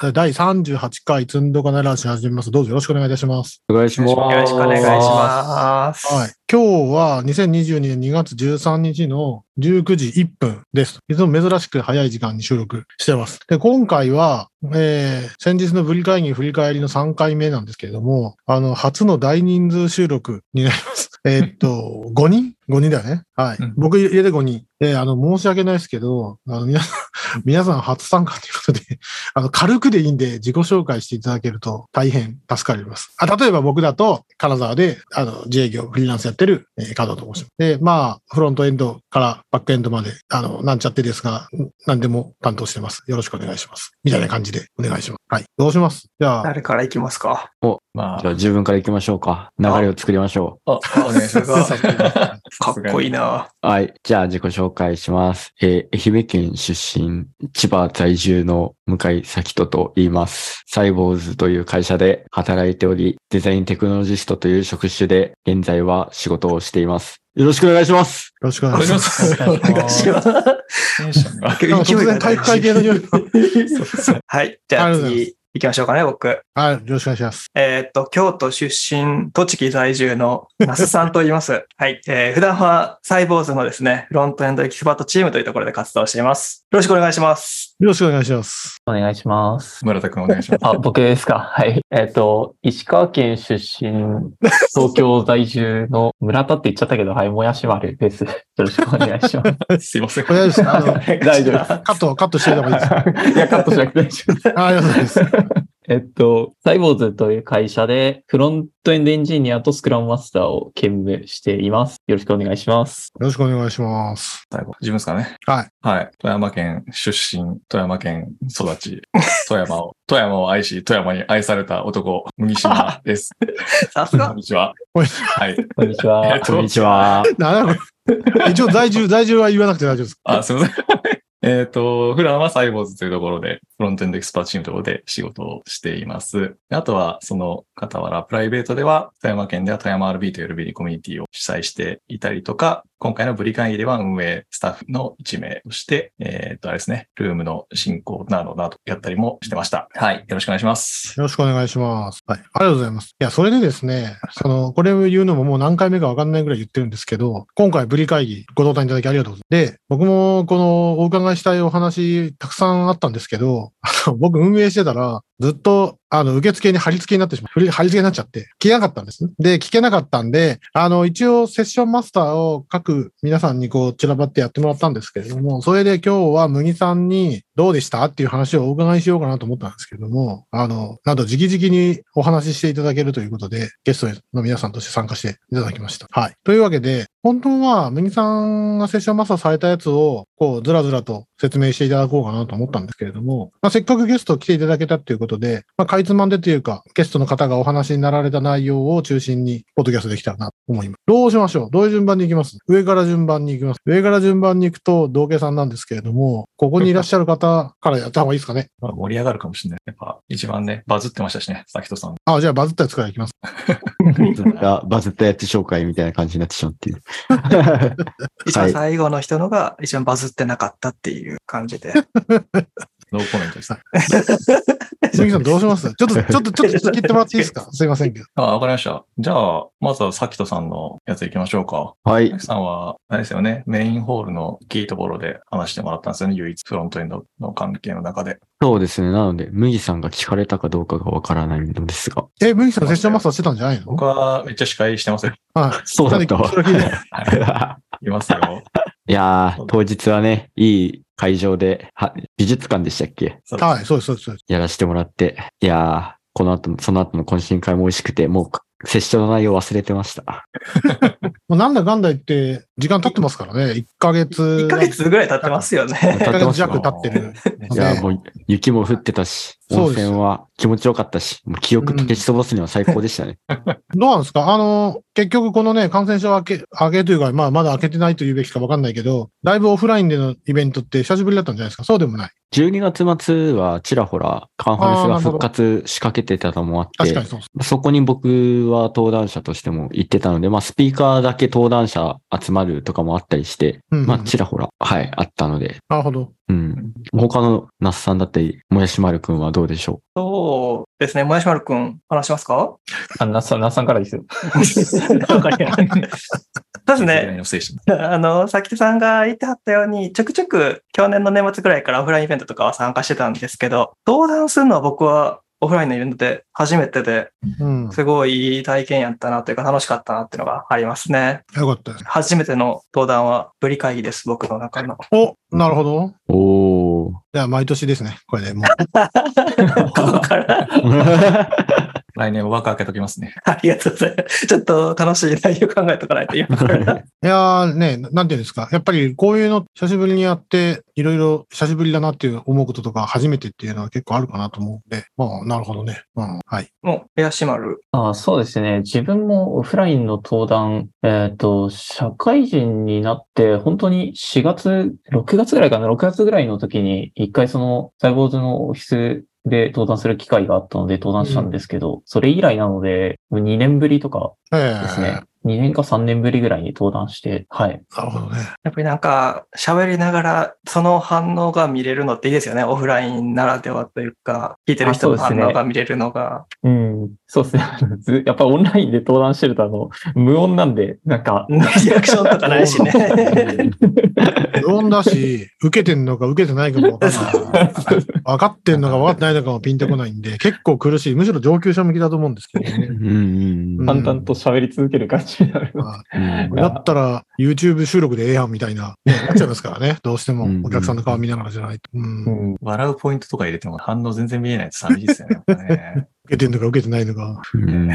第38回積んどかないラジオ始めます。どうぞよろしくお願いいたします。お願いします。よろしくお願いします。はい。今日は2022年2月13日の19時1分です。いつも珍しく早い時間に収録してます。で、今回は、えー、先日のブリ会議振り返りの3回目なんですけれども、あの、初の大人数収録になります。えーっと、5人 ?5 人だよね。はい。うん僕入れて5人。えーあの、申し訳ないですけど、あの、皆さん、皆さん初参加ということで、あの、軽くでいいんで自己紹介していただけると大変助かります。あ、例えば僕だと、金沢で、あの、自営業、フリーランスやってる、えー、加藤と申します。で、まあ、フロントエンドからバックエンドまで、あの、なんちゃってですが、何でも担当してます。よろしくお願いします。みたいな感じでお願いします。はい。どうします？じゃあ、誰から行きますか？じゃあまあ、自分から行きましょうか。流れを作りましょあ、お願いします。かっこいいな。う。はい。じゃあ自己紹介します。えー愛媛県出身、千葉在住の向井咲人と言います。サイボーズという会社で働いており、デザインテクノロジストという職種で現在は仕事をしています。よろしくお願いします。よろしくおお願いします。お願いします。体育会系の匂いが。はい。じゃあ次行きましょうかね、僕。はい。よろしくお願いします。えーっと、京都出身、栃木在住の那須さんと言います。はい。えー普段はサイボーズのですね、フロントエンドエキスパートチームというところで活動しています。よろしくお願いします。よろしくお願いします。お願いします。村田くんお願いします。あ、僕ですか？はい。えっ、と、石川県出身、東京在住の村田って言っちゃったけど、はい、もやし丸です。よろしくお願いします。すいません。お願いします。大丈夫です。カット、カットしておいた方がいいです。いや、カットしなくて大丈夫です。あありがとうございます。えっと、サイボーズという会社で、フロントエンドエンジニアとスクラムマスターを兼務しています。よろしくお願いします。よろしくお願いします。最後、自分ですかね？はい。はい。富山県出身、富山県育ち、富山を、富山を愛し、富山に愛された男、麦島です。さすがこん。にちは。こんにはい。こんにちは。えっとこんにちは。一応在住、在住は言わなくて大丈夫です。あ、すみません。えっと、普段はサイボーズというところで、フロントエンドエキスパーチームところで仕事をしています。あとは、その傍ら、プライベートでは、富山県では富山 RB という LB コミュニティを主催していたりとか、今回のブリ会議では運営スタッフの1名として、えっと、あれですね、ルームの進行などなどやったりもしてました。はい。よろしくお願いします。よろしくお願いします。はい。ありがとうございます。いや、それでですね、その、これを言うのももう何回目かわかんないぐらい言ってるんですけど、今回ブリ会議ご登壇いただきありがとうございます。で、僕もこのお伺いしたいお話たくさんあったんですけど、僕運営してたら、ずっと、あの、受付に貼り付けになってしまう。貼り付けになっちゃって、聞けなかったんです。で、聞けなかったんで、あの、一応セッションマスターを各皆さんにこう散らばってやってもらったんですけれども、それで今日は麦さんにどうでしたっていう話をお伺いしようかなと思ったんですけれども、あの、なんと直々にお話ししていただけるということで、ゲストの皆さんとして参加していただきました。はい。というわけで、本当は麦さんがセッションマスターされたやつを、こう、ずらずらと説明していただこうかなと思ったんですけれども、まあ、せっかくゲスト来ていただけたっていうことで、まあ、かいつまんでというか、ゲストの方がお話になられた内容を中心に、ポッドキャストできたらなと思います。どうしましょう？どういう順番に行きます？上から順番に行きます。上から順番に行くと、道家さんなんですけれども、ここにいらっしゃる方からやった方がいいですかね？まあ、盛り上がるかもしれない。やっぱ、一番ね、バズってましたしね、さきとさん。あ、じゃあバズったやつから行きます。バズった、バズったやつ紹介みたいな感じになってしまうって いう。一番最後の人のが一番バズってなかったっていう感じで。ノーコメントです。鈴木さんどうします？ちょっと、ちょっと、ちょっと続けてもらっていいですか？すいませんけど。あ、わかりました。じゃあ、まずはさきとさんのやつ行きましょうか。はいさ。きさんは、あれですよね、メインホールのキーところで話してもらったんですよね、唯一フロントエンドの関係の中で。そうですね。なので、麦さんが聞かれたかどうかがわからないのですが。え、麦さんセッションマスターしてたんじゃないの？僕はめっちゃ司会してますよ。はい。そうだったわはい。いますよ。いやー、当日はね、いい会場で、は美術館でしたっけ？はい、そうです、そうですそうです。やらせてもらって。いやー、この後の、その後の懇親会も美味しくて、もう、セッションの内容忘れてました。もうなんだかんだ言って、時間経ってますからね。1ヶ月。1ヶ月ぐらい経ってますよね。1ヶ月弱経ってる。いやー、もう、雪も降ってたし、温泉は気持ちよかったし、もう記憶消し飛ばすには最高でしたね。どうなんですか？あの、結局このね、感染症明け、明けというか、まあまだ明けてないと言うべきかわかんないけど、だいぶオフラインでのイベントって久しぶりだったんじゃないですか？そうでもない。12月末はちらほら、カンファレンスが復活しかけてたのもあって確かに、そうです。そこに僕は登壇者としても行ってたので、まあスピーカーだけ登壇者集まるとかもあったりして、うんうんまあちらほら、はい、あったので、なるほど。うん。他の那須さんだったり、もやしまるくんはどうでしょそうですね。もやしまるくん、話しますか？あ、なっさん、なっさんからですよ。わかりそうですね。あの、さきてさんが言ってはったように、ちょくちょく去年の年末ぐらいからオフラインイベントとかは参加してたんですけど、登壇するのは僕はオフラインのイベントで初めてで、うん。すごいいい体験やったなというか楽しかったなっていうのがありますね。よかったです。初めての登壇はブリ会議です、僕の中の。お、なるほど。うおー。じゃあ、毎年ですね。これでもう。ここから来年枠開けときますね。ありがとうございます。ちょっと楽しい内容考えとかないと今から。いやーね、なんていうんですか。やっぱりこういうの久しぶりにやって、いろいろ久しぶりだなっていう思うこととか初めてっていうのは結構あるかなと思うんで、まあ、なるほどね。うん、はい。もう、エアシマル。あそうですね。自分もオフラインの登壇、えっ、と、社会人になって、本当に4月、6月ぐらいかな、6月ぐらいの時に、一回その、サイボーズのオフィスで登壇する機会があったので登壇したんですけど、それ以来なので、2年ぶりとかええですね。2年か3年ぶりぐらいに登壇して、はい。なるほどね。やっぱりなんか、喋りながら、その反応が見れるのっていいですよね。オフラインならではというか、聞いてる人の反応が見れるのが。うん、そうですね。ずやっぱオンラインで登壇してると、あの、無音なんで、なんか、リアクションとかないしね。無音だし、受けてんのか受けてないかも分かんない。分かってんのか分かってないのかもピンとこないんで、結構苦しい。むしろ上級者向きだと思うんですけどね。うんうん淡々と喋り続ける感じになる。まあうんだったら YouTube 収録でええやんみたいな、ね、なっちゃいますからね。どうしてもお客さんの顔見ながらじゃないと。笑うポイントとか入れても反応全然見えないと寂しいですよね。やっぱね けてんのか受けてないのか。うん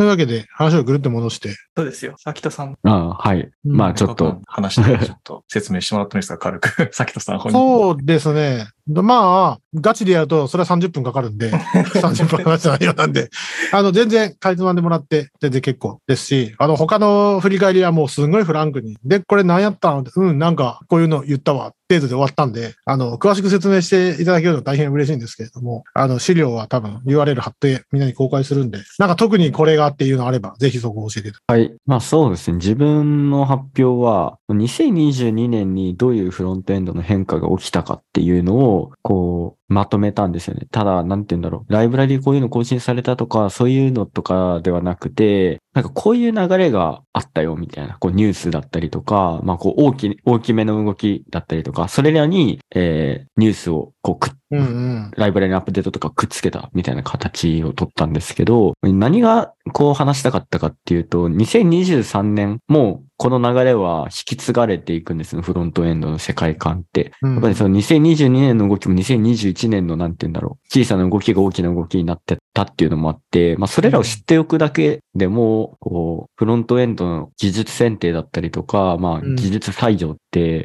というわけで話をぐるっと戻して、そうですよ。さきとさん。あはい。まあちょっと、話してちょっと説明してもらってもいいですか？軽く。さきとさん本人。そうですね。まあ、ガチでやると、それは30分かかるんで、30分話した内容なんで、あの、全然、かいつまんでもらって、全然結構ですし、あの、他の振り返りはもうすごいフランクに、で、これ何やったん？うん、なんか、こういうの言ったわ、程度で終わったんで、あの、詳しく説明していただけると大変嬉しいんですけれども、あの、資料は多分 URL 貼ってみんなに公開するんで、なんか特にこれがっていうのあれば、ぜひそこを教えていただはい。まあそうですね。自分の発表は、2022年にどういうフロントエンドの変化が起きたかっていうのを、こう、まとめたんですよね。ただ、なんて言うんだろう。ライブラリこういうの更新されたとか、そういうのとかではなくて、なんかこういう流れがあったよ、みたいな、こうニュースだったりとか、まあこう大き、大きめの動きだったりとか、それらに、えー、ニュースをこうくっうんうん。ライブラリのアップデートとかくっつけたみたいな形を取ったんですけど、何がこう話したかったかっていうと、2023年もこの流れは引き継がれていくんですね、フロントエンドの世界観って。うんやっぱりその2022年の動きも2021年のなんて言うんだろう、小さな動きが大きな動きになってたっていうのもあって、まあそれらを知っておくだけでも、こう、フロントエンドの技術選定だったりとか、まあうん技術採用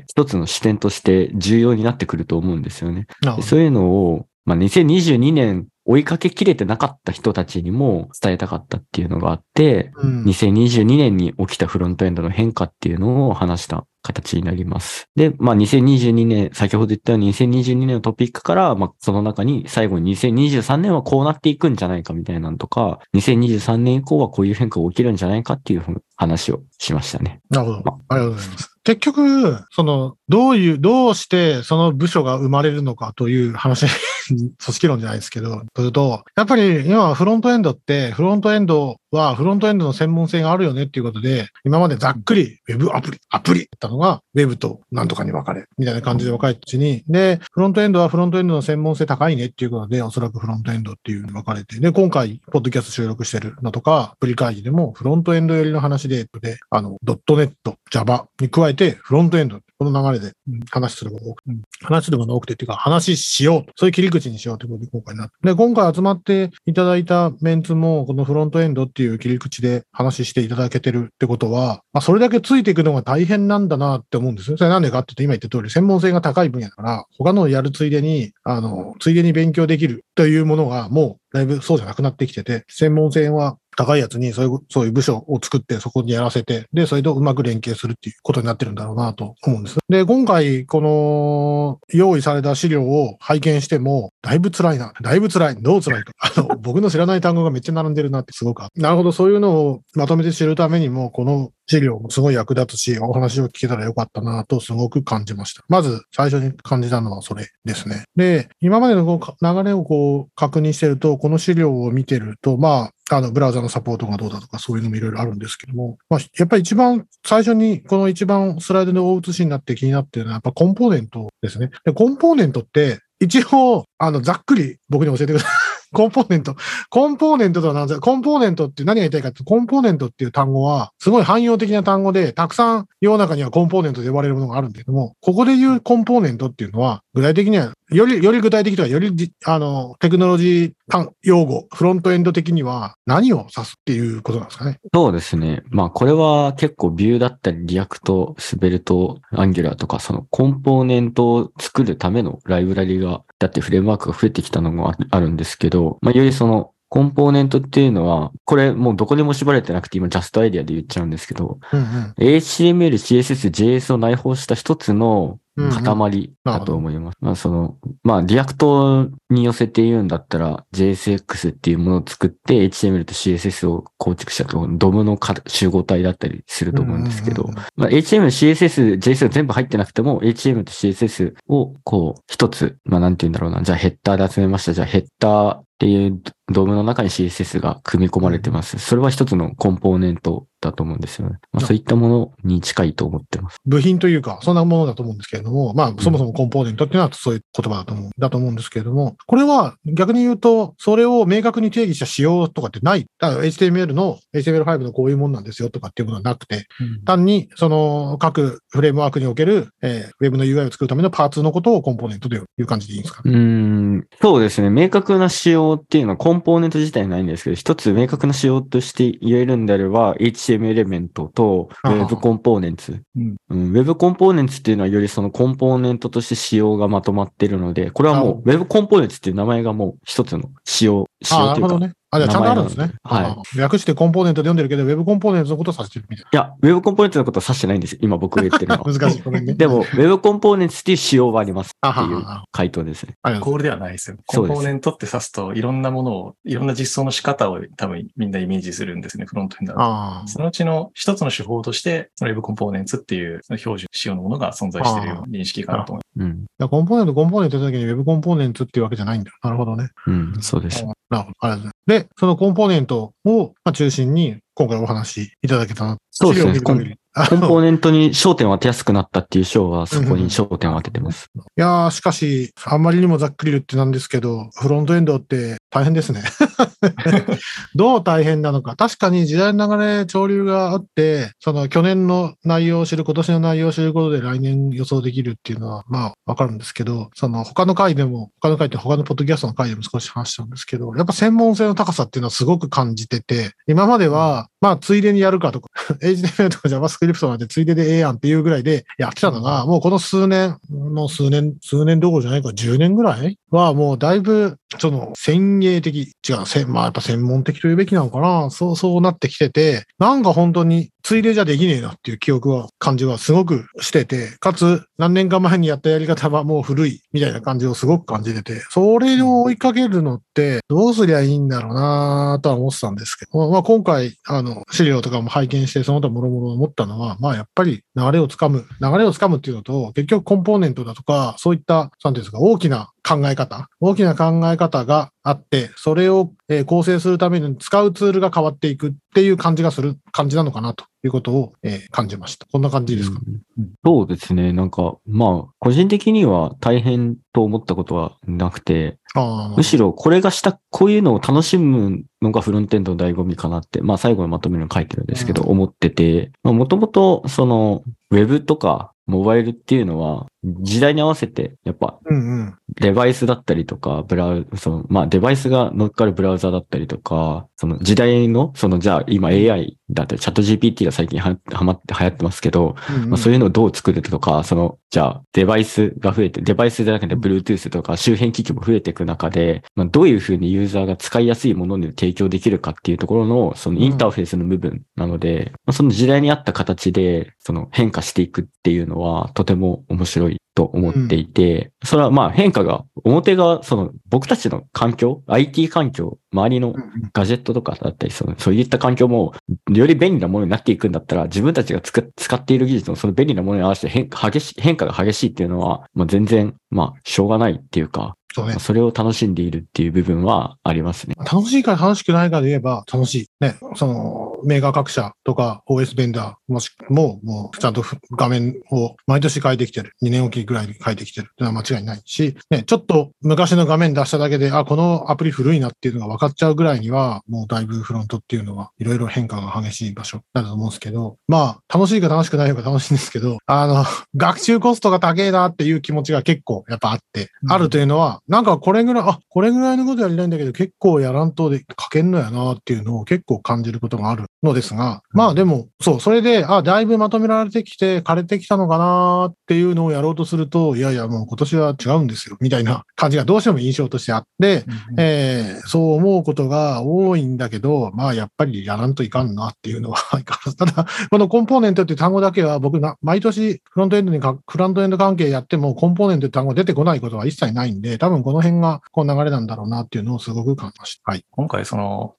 一つの視点として重要になってくると思うんですよね。そういうのを、まあ、2022年追いかけきれてなかった人たちにも伝えたかったっていうのがあって、うん2022年に起きたフロントエンドの変化っていうのを話した形になります。で、まあ、2022年、先ほど言ったように2022年のトピックから、まあ、その中に最後に2023年はこうなっていくんじゃないかみたいなのとか、2023年以降はこういう変化が起きるんじゃないかっていう話をしましたね。なるほど。ありがとうございます。結局、その、どういう、どうしてその部署が生まれるのかという話、組織論じゃないですけど、というと、やっぱり今フロントエンドって、フロントエンドはフロントエンドの専門性があるよねっていうことで、今までざっくり Web アプリ、アプリだったのが Web となんとかに分かれるみたいな感じで分かれたうちに、で、フロントエンドはフロントエンドの専門性高いねっていうことで、おそらくフロントエンドっていうのに分かれて、で、今回、ポッドキャスト収録してるのとか、アプリ会議でもフロントエンド寄りの話で、で、あの、ドットネット、Java に加えて、フロントエンド、この流れで話することが多く、話することが多くてっていうか、話しようと。そういう切り口にしようということで今回なって。で、今回集まっていただいたメンツも、このフロントエンドっていう切り口で話していただけてるってことは、まあ、それだけついていくのが大変なんだなって思うんですよ。それなんでかって言うと、今言った通り、専門性が高い分野だから、他のやるついでに、あの、ついでに勉強できるというものが、もう、だいぶそうじゃなくなってきてて、専門性は高いやつにそういう、そういう部署を作ってそこにやらせて、で、それとうまく連携するっていうことになってるんだろうなと思うんです。で、今回、この、用意された資料を拝見しても、だいぶ辛いな。だいぶ辛い。どう辛いか。あの、僕の知らない単語がめっちゃ並んでるなってすごくなるほど、そういうのをまとめて知るためにも、この資料もすごい役立つし、お話を聞けたらよかったなとすごく感じました。まず最初に感じたのはそれですね。で、今までの流れをこう確認してると、この資料を見てると、まあ、あの、ブラウザのサポートがどうだとか、そういうのもいろいろあるんですけども、まあ、やっぱり一番最初に、この一番スライドで大写しになって気になってるのは、やっぱコンポーネントですね。で、コンポーネントって、一応、あの、ざっくり僕に教えてください。コンポーネント。コンポーネントとは何ですかコンポーネントって何が言いたいかって、コンポーネントっていう単語は、すごい汎用的な単語で、たくさん世の中にはコンポーネントで呼ばれるものがあるんだけども、ここで言うコンポーネントっていうのは、具体的には、より、より具体的とは、より、あの、テクノロジー単用語、フロントエンド的には何を指すっていうことなんですかね。そうですね。まあこれは結構 Vue だったり React、Svelte、Angular とかそのコンポーネントを作るためのライブラリが、だってフレームワークが増えてきたのもあるんですけど、まあよりそのコンポーネントっていうのは、これもうどこにも縛られてなくて今ジャストアイデアで言っちゃうんですけど、うんうん。HTML、CSS、JS を内包した一つの塊だと思います。まあその、まあ React に寄せて言うんだったら JSX っていうものを作って HTML と CSS を構築したと DOM のか集合体だったりすると思うんですけどうんうんうん、まあ HTML、CSS、JS が全部入ってなくても HTML と CSS をこう一つ、まあなんて言うんだろうな。じゃあヘッダーで集めました。じゃあヘッダーっていう DOM の中に CSS が組み込まれてます。それは一つのコンポーネントだと思うんですよね。まあそういったものに近いと思ってます。部品というか、そんなものだと思うんですけれども、まあ、そもそもコンポーネントっていうのはそういう言葉だと思う、だと思うんですけれども、これは逆に言うと、それを明確に定義した仕様とかってない。だから HTML の、HTML5 のこういうもんなんですよとかっていうものはなくて、単に、その、各フレームワークにおける、えー、ウェブの UI を作るためのパーツのことをコンポーネントという感じでいいんですか？うーん、そうですね。明確な仕様っていうのはコンポーネント自体ないんですけど、一つ明確な仕様として言えるんであれば、HTML エレメントと Web コンポーネンツ。うん。うん、Web コンポーネンツっていうのはよりそのコンポーネントとして仕様がまとまってるので、これはもう Web コンポーネンツっていう名前がもう一つの仕様、仕様というか、ね。あ、じゃあちゃんとあるんですね。名前なのであ略してコンポーネントで読んでるけど、ウェブコンポーネントのことを指してるみたいいや、Web コンポーネントのことは指してないんですよ。今僕が言ってるのな。は。難しい。ごめんね。でも、Web コンポーネンツっていう仕様はありますあっていうははは回答ですね。あコールではないですよ。コンポーネントって指すと、いろんなものを、いろんな実装の仕方を多分みんなイメージするんですね、フロントエン。そのうちの一つの手法として、その Web コンポーネンツっていう標準仕様のものが存在しているような認識かなと思いうん。いやコンポーネント、コンポーネントって時に Web コンポーネントっていうわけじゃないんだ。なるほどね。うん、そうです。なるほど。ありがとうございます。で、そのコンポーネントをまあ中心に今回お話しいただけたな。そうですねコンポのーネントに焦点を当てやすくなったっていう章はそこに焦点を当ててます。いやー、しかし、あんまりにもざっくり言ってなんですけど、フロントエンドって大変ですね。どう大変なのか。確かに時代の流れ、潮流があって、その去年の内容を知る、今年の内容を知ることで来年予想できるっていうのは、まあ、わかるんですけど、その他の回でも、他の回って他のポッドキャストの回でも少し話したんですけど、やっぱ専門性の高さっていうのはすごく感じてて、今までは、まあ、ついでにやるかとか、HTML とか JavaScript なんてついででええやんっていうぐらいでやってたのが、もうこの数年、もう数年、数年どころじゃないか、10年ぐらいはもうだいぶ、その、先鋭的、違う、せまあやっぱ専門的というべきなのかな。そう、そうなってきてて、なんか本当に、ついでじゃできねえなっていう記憶は、感じはすごくしてて、かつ、何年か前にやったやり方はもう古い、みたいな感じをすごく感じてて、それを追いかけるのって、どうすりゃいいんだろうなとは思ってたんですけど、まあ今回、あの、資料とかも拝見して、その他もろもろ思ったのは、まあやっぱり流れをつかむ、流れをつかむっていうのと、結局コンポーネントだとか、そういった、なんていうんですか、大きな考え方、大きな考え方があって、それを、えー構成するために使うツールが変わっていくっていう感じがする感じなのかなということを、えー感じました。こんな感じですか、うんそうですね。なんか、まあ、個人的には大変と思ったことはなくて、むしろこれがした、こういうのを楽しむのがフロントエンドの醍醐味かなって、まあ最後にまとめるの書いてるんですけど、うん思ってて、まあもともとその、ウェブとかモバイルっていうのは、時代に合わせて、やっぱ。デバイスだったりとか、ブラウ、その、まあデバイスが乗っかるブラウザだったりとか、その時代の、そのじゃあ今 AI だったり、チャット GPT が最近ははまって流行ってますけど、うんうん。まあ、そういうのをどう作るとか、その、じゃあ、デバイスが増えて、デバイスじゃなくて Bluetooth とか周辺機器も増えていく中で、まあ、どういうふうにユーザーが使いやすいものに提供できるかっていうところの、そのインターフェースの部分なので、まあ、その時代に合った形で、その変化していくっていうのは、とても面白いと思っていて、それはまあ変化が、表が、その僕たちの環境、IT 環境、周りのうんうん。ガジェットとかだったり、そのそういった環境も、より便利なものになっていくんだったら、自分たちがつく使っている技術のその便利なものに合わせて変化激し変化が激しいっていうのは、まあ、全然、まあ、しょうがないっていうか、そうねまあ。それを楽しんでいるっていう部分はありますね。楽しいか楽しくないかで言えば楽しい。ね。その、メーカー各社とか OS ベンダーもしも、もうちゃんと画面を毎年変えてきてる。2年おきぐらいに変えてきてるっていうのは間違いないし、ね、ちょっと昔の画面出しただけで、あ、このアプリ古いなっていうのが分かっちゃうぐらいには、もうだいぶフロントっていうのはいろいろ変化が激しい場所だと思うんですけど、まあ、楽しいか楽しくないか楽しいんですけど、あの、学習コストが高えなっていう気持ちが結構やっぱあって、うんあるというのは、なんかこれぐらい、あ、これぐらいのことやりたいんだけど、結構やらんとで書けんのやなっていうのを結構感じることがあるのですが、まあでも、そう、それで、あ、だいぶまとめられてきて、枯れてきたのかなっていうのをやろうとすると、いやいや、もう今年は違うんですよ、みたいな感じがどうしても印象としてあって、えーそう思うことが多いんだけど、まあやっぱりやらんといかんなっていうのは相変わらず。ただ、このコンポーネントっていう単語だけは僕な、毎年フロントエンドにか、フロントエンド関係やってもコンポーネントって単語が出てこないことは一切ないんで、多分この辺がこう流れなんだろうなっていうのをすごく感じました。はい。今回その、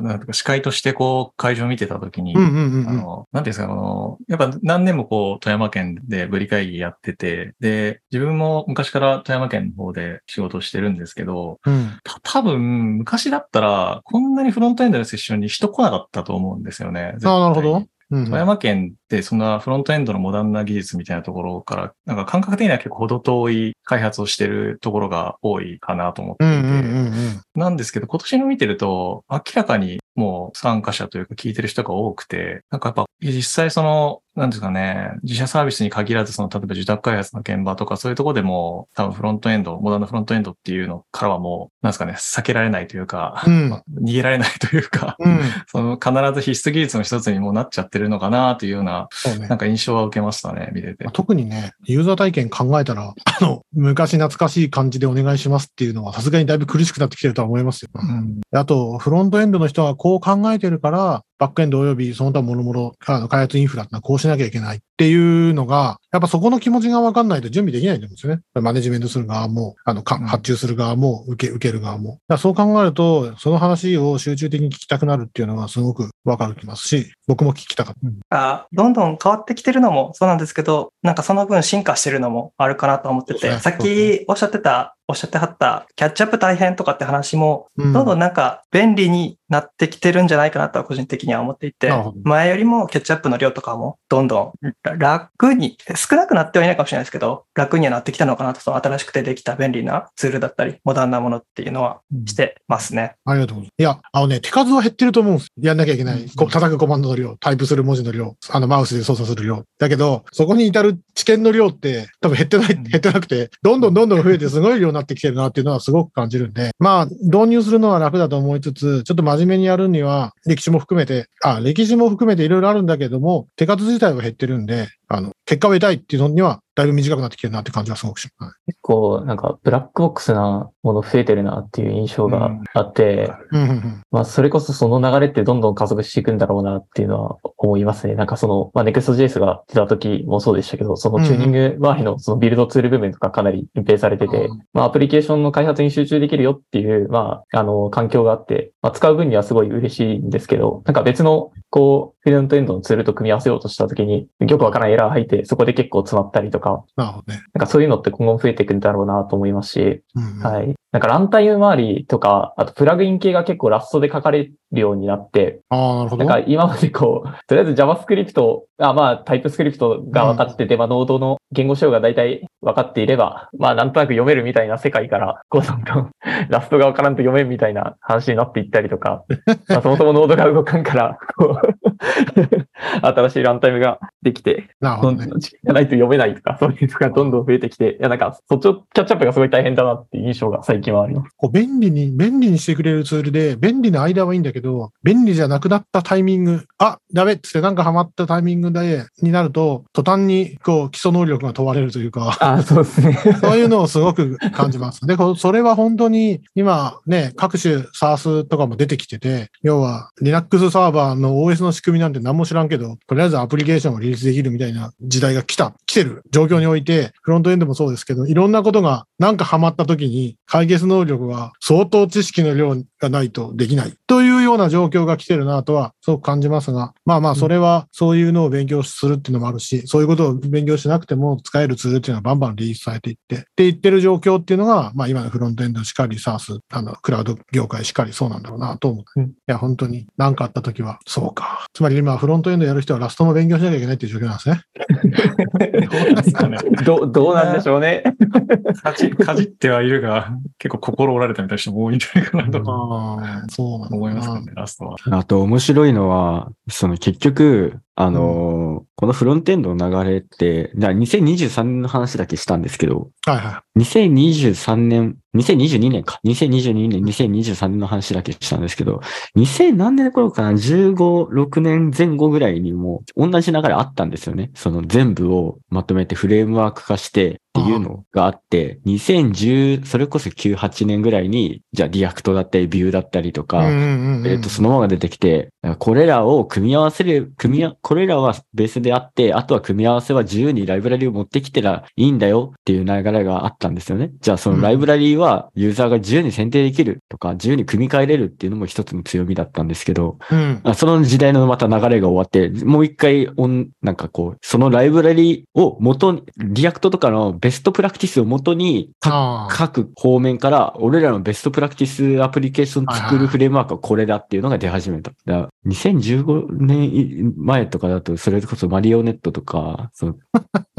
なんか司会としてこう会場を見てたときに、うんうんうんうん。あの、なんていうんですか、あの、やっぱ何年もこう、富山県でブリ会議やってて、で、自分も昔から富山県の方で仕事をしてるんですけど、うん。た多分、昔だったら、こんなにフロントエンドのセッションに人来なかったと思うんですよね。ああ、なるほど。うん富山県そんなフロントエンドのモダンな技術みたいなところから、なんか感覚的には結構程遠い開発をしてるところが多いかなと思っていて。なんですけど、今年の見てると、明らかにもう参加者というか聞いてる人が多くて、なんかやっぱ実際その、なんですかね、自社サービスに限らず、その、例えば受託開発の現場とかそういうところでも、多分フロントエンド、モダンなフロントエンドっていうのからはもう、なんですかね、避けられないというか、うんまあ 逃げられないというか、うん。その必ず必須技術の一つにもうなっちゃってるのかなというような、そうねなん。か印象は受けましたね、見ててまあ。特にね、ユーザー体験考えたら、あの、昔懐かしい感じでお願いしますっていうのはさすがにだいぶ苦しくなってきてるとは思いますよ。うんあと、フロントエンドの人はこう考えてるから、バックエンド及びその他諸々、あの開発インフラってのはこうしなきゃいけないっていうのが、やっぱそこの気持ちが分かんないと準備できないと思うんですよね。マネジメントする側も、あの、発注する側も、受け、受ける側も。だからそう考えると、その話を集中的に聞きたくなるっていうのはすごく分かるきますし、僕も聞きたかった。あどんどん変わってきてるのもそうなんですけど、なんかその分進化してるのもあるかなと思ってて、ねさっきおっしゃってた、おっしゃってはった、キャッチアップ大変とかって話も、うんどんどんなんか便利になってきてるんじゃないかなとは個人的には思っていて前よりもキャッチアップの量とかもどんどん楽に、少なくなってはいないかもしれないですけど、楽にはなってきたのかなと、その新しくてできた便利なツールだったり、モダンなものっていうのはしてますね。ありがとうございます。いや、あのね、手数は減ってると思うんです。やんなきゃいけない。こう叩くコマンドの量、タイプする文字の量、あの、マウスで操作する量。だけど、そこに至る知見の量って多分減ってない、うん減ってなくて、どんどんどんどん増えてすごい量になってきてるなっていうのはすごく感じるんで、まあ、導入するのは楽だと思いつつ、ちょっと真面目にやるには、歴史も含めて、あ、歴史も含めていろいろあるんだけども、手数自体は減ってるんで、あの、結果を得たいっていうのには、だいぶ短くなってきてるなって感じはすごくします。結構、なんか、ブラックボックスなもの増えてるなっていう印象があって、まあ、それこそその流れってどんどん加速していくんだろうなっていうのは思いますね。なんかその、まあ、Next.js が出た時もそうでしたけど、そのチューニング周りのそのビルドツール部分とかかなり隠蔽されててうん、まあ、アプリケーションの開発に集中できるよっていう、まあ、あの、環境があって、まあ、使う分にはすごい嬉しいんですけど、なんか別の、こう、フロントエンドのツールと組み合わせようとした時に、よくわからないエラー入って、そこで結構詰まったりとか、なるほどね。なんかそういうのって今後も増えていくんだろうなと思いますし、うんうんはい。なんかランタイム周りとか、あとプラグイン系が結構ラストで書かれるようになって、ああ、なるほど。なんか今までこう、とりあえず JavaScript、あまあタイプスクリプトが分かってて、まあノードの言語仕様が大体分かっていれば、まあなんとなく読めるみたいな世界から、こうどんどん ラストが分からんと読めんみたいな話になっていったりとか、まあそもそもノードが動かんから、こう、新しいランタイムができて、なるほどね。どんどん時間がないと読めないとか、そういうのがどんどん増えてきて、いや、なんか、そっちをキャッチアップがすごい大変だなっていう印象が最近はあります。こう便利に、便利にしてくれるツールで、便利な間はいいんだけど、便利じゃなくなったタイミング、あ、ダメっつってなんかハマったタイミングで、になると、途端に、こう、基礎能力が問われるというか、あ、そうですね。そういうのをすごく感じます。で、こそれは本当に今ね、各種 SARS とかも出てきてて、要は Linux サーバーの OS の仕組みなんて何も知らんけど、とりあえずアプリケーションをリリースできるみたいな時代が来た、来てる状況において、フロントエンドもそうですけど、いろんなことがなんかハマった時に解決能力は相当知識の量がないとできないというような状況が来てるなとはすごく感じますが、まあまあそれはそういうのを勉強するっていうのもあるし、そういうことを勉強しなくても使えるツールっていうのはバンバンリリースされていって、って言ってる状況っていうのが、まあ今のフロントエンドしかり、SARS、あの、クラウド業界しかりそうなんだろうなと思う。うんいや、本当に何かあった時は、そうか。つまり今フロントエンドやる人はラストも勉強しなきゃいけないっていう状況なんですね。どうですかね。どう、どうなんでしょうね。かじ、かじってはいるが、結構心折られたみたいな人も多いんじゃないかなとそうなんだな思いますけどね、ラストは。あと面白いのは、その結局、あのーこのフロントエンドの流れって、じゃあ2023年の話だけしたんですけど、はいは2023年、2022年か。2022年、2023年の話だけしたんですけど、2000何年頃かな ?15、6年前後ぐらいにも同じ流れあったんですよね。その全部をまとめてフレームワーク化してっていうのがあって、2010、それこそ9、8年ぐらいに、じゃあ React だったり Vue だったりとい。か、うんうんうんうんえっ、と、そのまま出てきて、これらを組み合わせる、組み合、これらはベースであって、あとは組み合わせは自由にライブラリを持ってきてらいいんだよっていう流れがあったんですよね。じゃあそのライブラリはユーザーが自由に選定できるとか、自由に組み替えれるっていうのも一つの強みだったんですけど、うん。あその時代のまた流れが終わって、もう一回なんかこう、そのライブラリを元に、 React とかのベストプラクティスを元に、かああ。各方面から、俺らのベストプラクティスアプリケーション作るフレームワークはこれだっていうのが出始めた。だから2015年前とかだと、それこそ Marionette とか、そう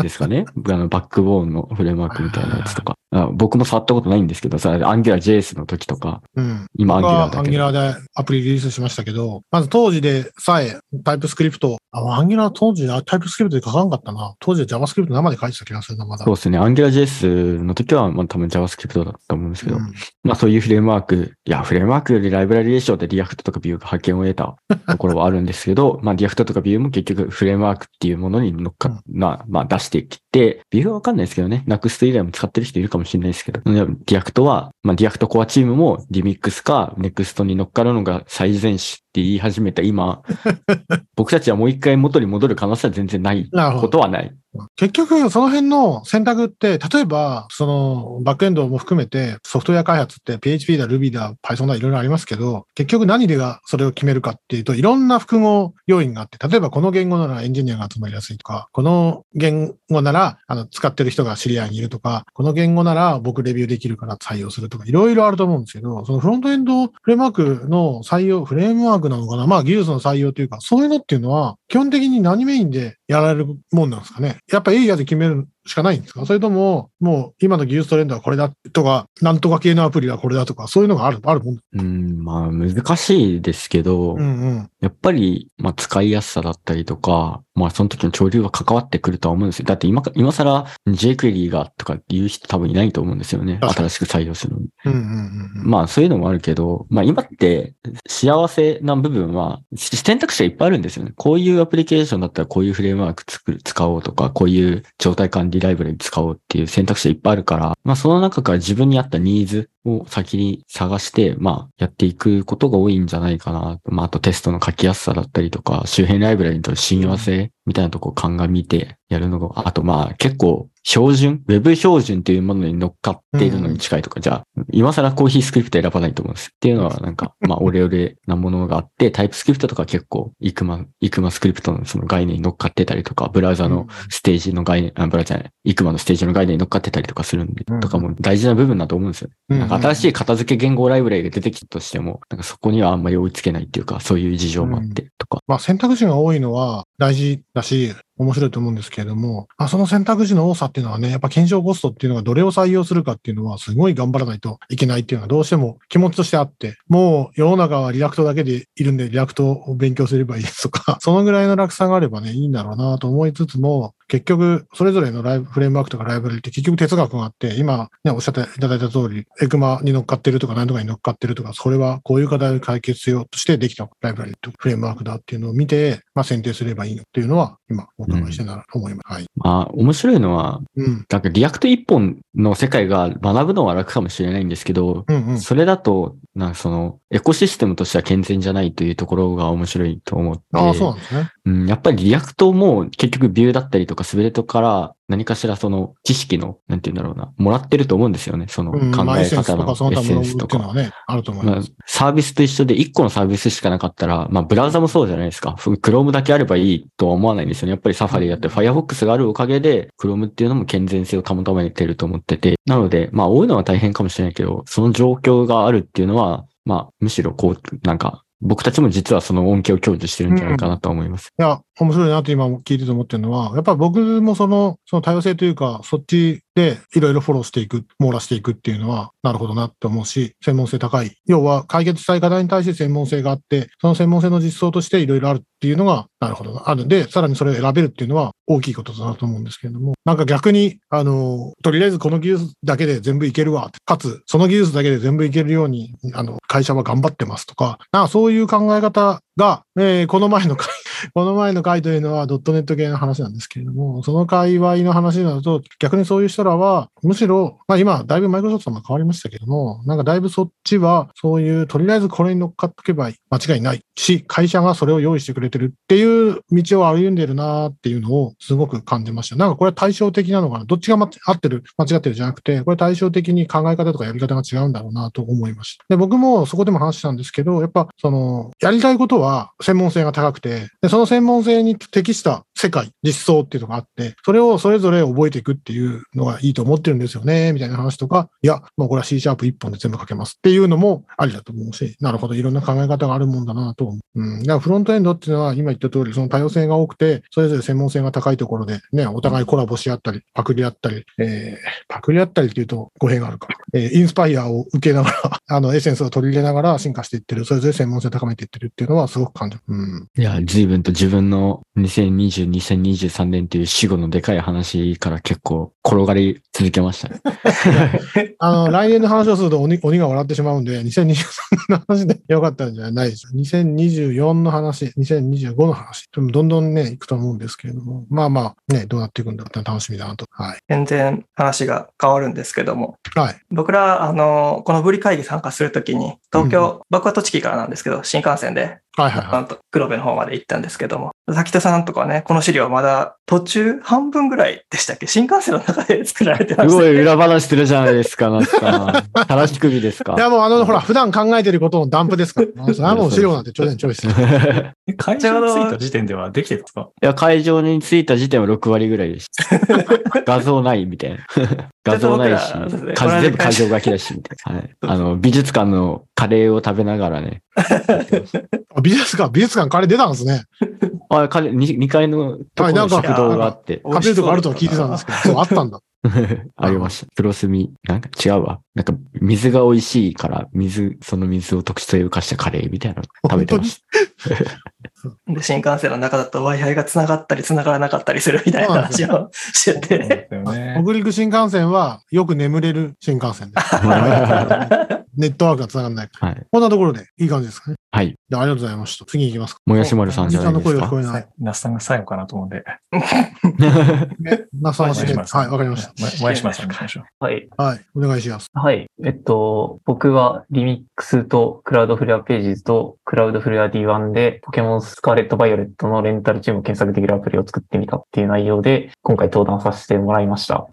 ですかね。あの、バックボーンのフレームワークみたいなやつとか。あ僕も触ったことないんですけど、さ、 Angular JS の時とか、うん。今 Angular、Angular でアプリリリースしましたけど、まず当時でさえ TypeScript、あ、 Angular 当時 TypeScript で書かんかったな。当時は JavaScript 生で書いてた気がするな、まだ。そうですね。 Angular JS の時は、まあ多分 JavaScript だったと思うんですけど、うんまあそういうフレームワーク、いや、フレームワークよりライブラリでしょで React とか Vue が覇権を得たところはあるんですけど、まあ React とか Vue も結局フレームワークっていうものに乗っかっ、な、まあ出してきて、 Vue はわかんないですけどね、Next 以外も使ってる人いるかもしれないですけど、で React は、まあ React コアチームもリミックスか Next に乗っかるのが最善手って言い始めた今、僕たちはもう一回元に戻る可能性は全然ないことはない。結局、その辺の選択って、例えば、その、バックエンドも含めて、ソフトウェア開発って PHP だ、Ruby だ、Python だ、いろいろありますけど、結局何でがそれを決めるかっていうと、いろんな複合要因があって、例えばこの言語ならエンジニアが集まりやすいとか、この言語なら、あの、使ってる人が知り合いにいるとか、この言語なら僕レビューできるから採用するとか、いろいろあると思うんですけど、そのフロントエンドフレームワークの採用、フレームワークなのかなまあ技術の採用というか、そういうのっていうのは、基本的に何メインでやられるもんなんですかね。やっぱエリアで決めるしかないんですかそれとも、もう今の技術トレンドはこれだとか、なんとか系のアプリはこれだとか、そういうのがある、あるもん。うん、まあ難しいですけど、うんうん。やっぱり、まあ、使いやすさだったりとか、まあ、その時の潮流は関わってくるとは思うんですよ。だって今か、今更 jQuery がとか言う人多分いないと思うんですよね。新しく採用するのに。うんうんうんうん。まあ、そういうのもあるけど、まあ、今って幸せな部分は、し選択肢がいっぱいあるんですよね。こういうアプリケーションだったらこういうフレームワーク作る、使おうとか、こういう状態管理ライブラリ使おうっていう選択肢がいっぱいあるから、まあ、その中から自分に合ったニーズを先に探して、まあ、やっていくことが多いんじゃないかな。まあ、あとテストの書きやすさだったりとか、周辺ライブラリとの親和性みたいなとこを鑑みてやるのが、あとまあ、結構、標準、ウェブ標準というものに乗っかっているのに近いとか、じゃあ、今更コーヒースクリプト選ばないと思うんです。っていうのはなんか、まあ、オレオレなものがあって、タイプスクリプトとか結構、イクマ、イクマスクリプトのその概念に乗っかってたりとか、ブラウザのステージの概念、あ、ブラウザじゃない、イクマのステージの概念に乗っかってたりとかするんで、うんとかも大事な部分だと思うんですよ。うんなんか新しい片付け言語ライブラリが出てきたとしても、なんかそこにはあんまり追いつけないっていうか、そういう事情もあって、とか。まあ選択肢が多いのは大事だし、面白いと思うんですけれども、まあ、その選択肢の多さっていうのはね、やっぱ検証コストっていうのがどれを採用するかっていうのはすごい頑張らないといけないっていうのはどうしても気持ちとしてあって、もう世の中は React だけでいるんで React を勉強すればいいですとか、そのぐらいの楽さがあればね、いいんだろうなと思いつつも、結局、それぞれのライブ、フレームワークとかライブラリって結局哲学があって、今、ね、おっしゃっていただいた通り、 ECMA に乗っかってるとか何とかに乗っかってるとか、それはこういう課題を解決しようとしてできたライブラリとフレームワークだっていうのを見て、まあ選定すればいいのっていうのは、今おしてならと思います。はい。まあ、面白いのは、うん。なんか React 一本の世界が学ぶのは楽かもしれないんですけど、うんうん。それだと、なんかその、エコシステムとしては健全じゃないというところが面白いと思って。ああ、そうなんですね。うん、やっぱり React も結局 Vue だったりとか Svelte から何かしらその知識の、なんて言うんだろうな、もらってると思うんですよね。その考え方のエッセンスとかうの。はね、あると思います。、サービスと一緒で1個のサービスしかなかったら、まあ、ブラウザもそうじゃないですか。Chrome だけあればいいとは思わないんですよね。やっぱり Safari だって Firefox があるおかげで、Chrome っていうのも健全性を保ててると思ってて。なので、まあ、多いのは大変かもしれないけど、その状況があるっていうのは、まあ、むしろこう、なんか、僕たちも実はその恩恵を享受してるんじゃないかなと思います。いや、面白いなって今聞いてて思ってるのは、やっぱ僕もその、その多様性というか、そっちでいろいろフォローしていく、網羅していくっていうのは、なるほどなって思うし、専門性高い。要は解決したい課題に対して専門性があって、その専門性の実装としていろいろあるっていうのが、なるほどな。あるんで、さらにそれを選べるっていうのは大きいことだなと思うんですけれども、なんか逆に、あの、とりあえずこの技術だけで全部いけるわ。かつ、その技術だけで全部いけるように、あの、会社は頑張ってますとか、なかそういう考え方が、えーこの前の回 この前の回というのはドットネット系の話なんですけれども、その界隈の話になると、逆にそういう人らは、むしろ、まあ今、だいぶマイクロソフトも変わりましたけども、なんかだいぶそっちは、そういう、とりあえずこれに乗っかっとけば間違いないし、会社がそれを用意してくれてるっていう道を歩んでるなっていうのをすごく感じました。なんかこれは対照的なのかな？どっちが合ってる、間違ってるじゃなくて、これ対照的に考え方とかやり方が違うんだろうなと思いました。で、僕もそこでも話したんですけど、やっぱその、やりたいことは専門性が高くて、で、その専門性に適した世界、実装っていうのがあって、それをそれぞれ覚えていくっていうのがいいと思ってるんですよね、みたいな話とか、いや、もうこれは C シャープ一本で全部書けますっていうのもありだと思うし、なるほど、いろんな考え方があるもんだなと思う。うん。だからフロントエンドっていうのは今言った通り、その多様性が多くて、それぞれ専門性が高いところで、ね、お互いコラボし合ったり、パクリ合ったり、えー、パクリ合ったりっていうと語弊があるか。えーインスパイアを受けながら、あの、エッセンスを取り入れながら進化していってる、それぞれ専門性を高めていってるっていうのはすごく感じる。うん。いや、随分と自分の2020、2023年という死後のでかい話から結構転がり続けましたね。あの、来年の話をすると鬼鬼が笑ってしまうんで、2023年の話でよかったんじゃないです。2024の話、2025の話、でもどんどんね、いくと思うんですけれども、まあまあ、ね、どうなっていくんだろうって楽しみだなと。はい。全然話が変わるんですけども、はい。僕ら、あの、このブリ会議参加するときに、東京、僕は栃木からなんですけど、新幹線で、はいはいはい。なんと黒部の方まで行ったんですけども、崎田さんとかね、この資料まだ途中半分ぐらいでしたっけ？新幹線の中で作られてますしたごよねい裏話してるじゃないですか、なんか。正し首ですか？い。やもうあの、ほら、普段考えてることのダンプですから。それはもう資料なんてちょいちょいです会場に着いた時点ではできてた？んですかいや、会場に着いた時点は6割ぐらいでした。画像ないみたいな。画像ないしね、か全部会場書きだし、みたいな。はい。あの、美術館のカレーを食べながらね。あ美術館、美術館、彼出たんですね。あ、カレー、2, 階のところにはいなんか食堂があって、カペルとかあるとは聞いてたんですけど、そう、あったんだ。ありました。黒墨、なんか違うわ。なんか、水が美味しいから、水、その水を特殊性を生かしたカレーみたいなの食べてました。で、新幹線の中だと Wi-Fi が繋がったり繋がらなかったりするみたいな話をしてて。北陸新幹線はよく眠れる新幹線で。ネットワークが繋がらない。はい。こんなところでいい感じですかね？はい。でありがとうございました。次行きますか。もやし丸さんじゃないですか？おじさんの声が聞こえない。那須さんが最後かなと思うんで。ね、なさましめ。もやしはい、わかりました。た。もやしまさんにしましょう。はい。はい、お願いします。はい。えっと、僕はリミックスとクラウドフレアページズとクラウドフレア D1 でポケモンスカーレットバイオレットのレンタルチームを検索できるアプリを作ってみたっていう内容で今回登壇させてもらいました。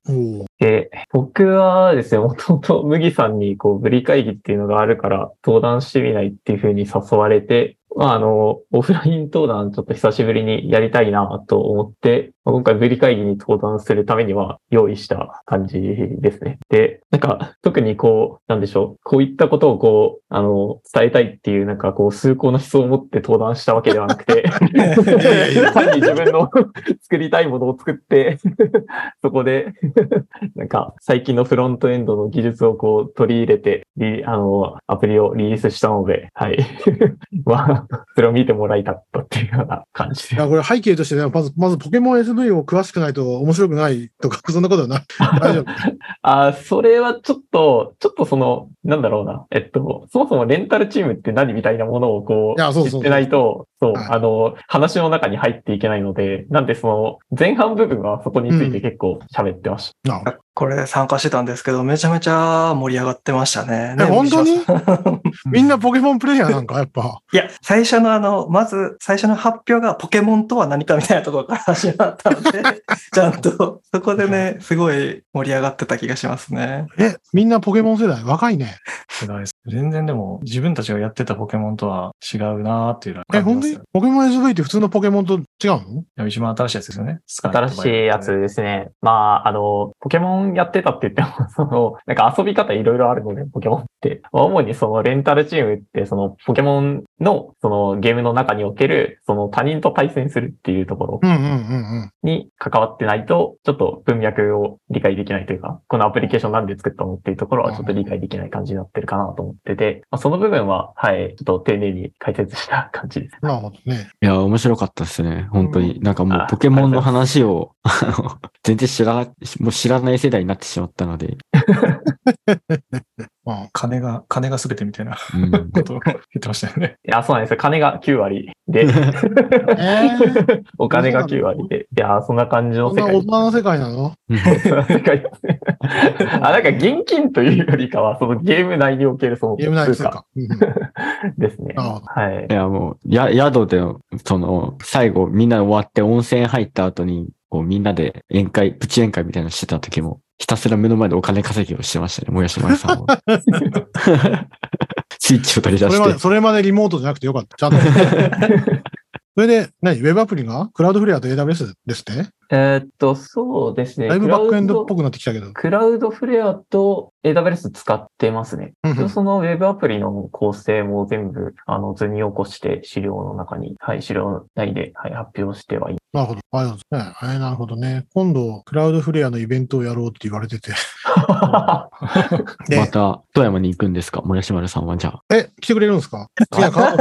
で、僕はですね、もともと麦さんにこう、ブリ会議っていうのがあるから登壇してみないっていう風に誘われて、まあ、あの、オフライン登壇ちょっと久しぶりにやりたいなと思って、まあ今回ブリ会議に登壇するためには用意した感じですね。で、なんか特にこう、なんでしょう、こういったことをこう、あの、伝えたいっていうなんかこう、崇高な思想を持って登壇したわけではなくて、単に自分の 作りたいものを作って、そこで、なんか最近のフロントエンドの技術をこう取り入れて、リあの、アプリをリリースしたので、はい。まあ、それを見てもらいたかったっていうような感じで。いや、これ背景としてね、まず、まずポケモン SV を詳しくないと面白くないとか、そんなことはない。大丈夫。あーそれはちょっと、ちょっとその、なんだろうな。えっと、そもそもレンタルチームって何みたいなものをこいやそうそうそうう、知ってないと、そう、はいあの、話の中に入っていけないので、なんでその、前半部分はそこについて結構喋ってました。なるほどこれ参加してたんですけど、めちゃめちゃ盛り上がってましたね。ねえ本当に？みんなポケモンプレイヤーなんか、やっぱ。いや、最初のあの、まず、最初の発表がポケモンとは何かみたいなところから始まったので、ちゃんと、そこでね、すごい盛り上がってた気がしますね。え、みんなポケモン世代若いね。世代です全然でも自分たちがやってたポケモンとは違うなーっていうのはえ、感じますよポケモン SV って普通のポケモンと違うの？いや一番新しいやつですよね。新しいやつですね。まあ、あの、ポケモンやってたって言っても、その、なんか遊び方いろいろあるので、ポケモンって。まあ主にそのレンタルチームって、そのポケモンの、そのゲームの中における、その他人と対戦するっていうところ。に関わってないと、ちょっと文脈を理解できないというか、このアプリケーションなんで作ったのっていうところはちょっと理解できない感じになってるかなと思ってて、まあ、その部分は、はい、ちょっと丁寧に解説した感じです。ね。いや、面白かったですね。本当うに。なんかもうあポケモンの話を、あの、全然知らな、もう知らない世代になってしまったので。まあ、金が、金が全てみたいなうんことを言ってましたよね。いや、そうなんですよ。金が9割で、えー、お金が9割で。いや、そんな感じのこんな世界大人の世界なの？そんな世界ですね。あ、なんか現金というよりかは、そのゲーム内におけるそのゲーム内ですか。うんですね。はいい。や、もう、や、宿での、その、最後、みんな終わって温泉入った後に、こう、みんなで宴会、プチ宴会みたいなのしてた時も、ひたすら目の前でお金稼ぎをしてましたね、もやしまるさんは。スイッチを取り出それまで、して。それまでリモートじゃなくてよかった。ちゃんと。それで、何？ウェブアプリが？クラウドフレアと AWS ですって？えーっと、そうですね。だいぶバックエンドっぽく。くなってきたけど。クラウドフレアと AWS 使ってますね。そのウェブアプリの構成も全部、あの、図に起こして資料の中に、はい、資料内で、はい、発表してはいなるほど。ありがとうございます。ね、えなるほどね。今度、クラウドフレアのイベントをやろうって言われてて。でまた、富山に行くんですか？もやしまるさんは、じゃあ。え、来てくれるんですか？いや、カナ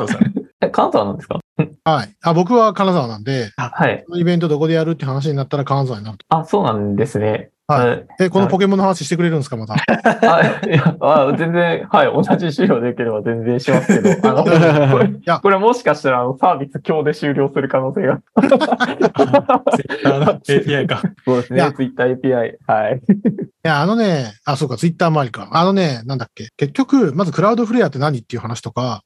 ダさんね。え、関東なんですか？はい。あ、僕は金沢なんで、はい。このイベントどこでやるって話になったら金沢になると。あ、そうなんですね。はいはいえ、このポケモンの話してくれるんですかまた？あ、いや、あ全然、はい、同じ資料でよければ全然しますけど、あの、これいや、これもしかしたらサービス今日で終了する可能性が。Twitter の API か。そうですいやね、Twitter API。はい。いや、あのね、あ、そうか、ツイッター周りか。あのね、なんだっけ。結局、まずクラウドフレアって何っていう話とか、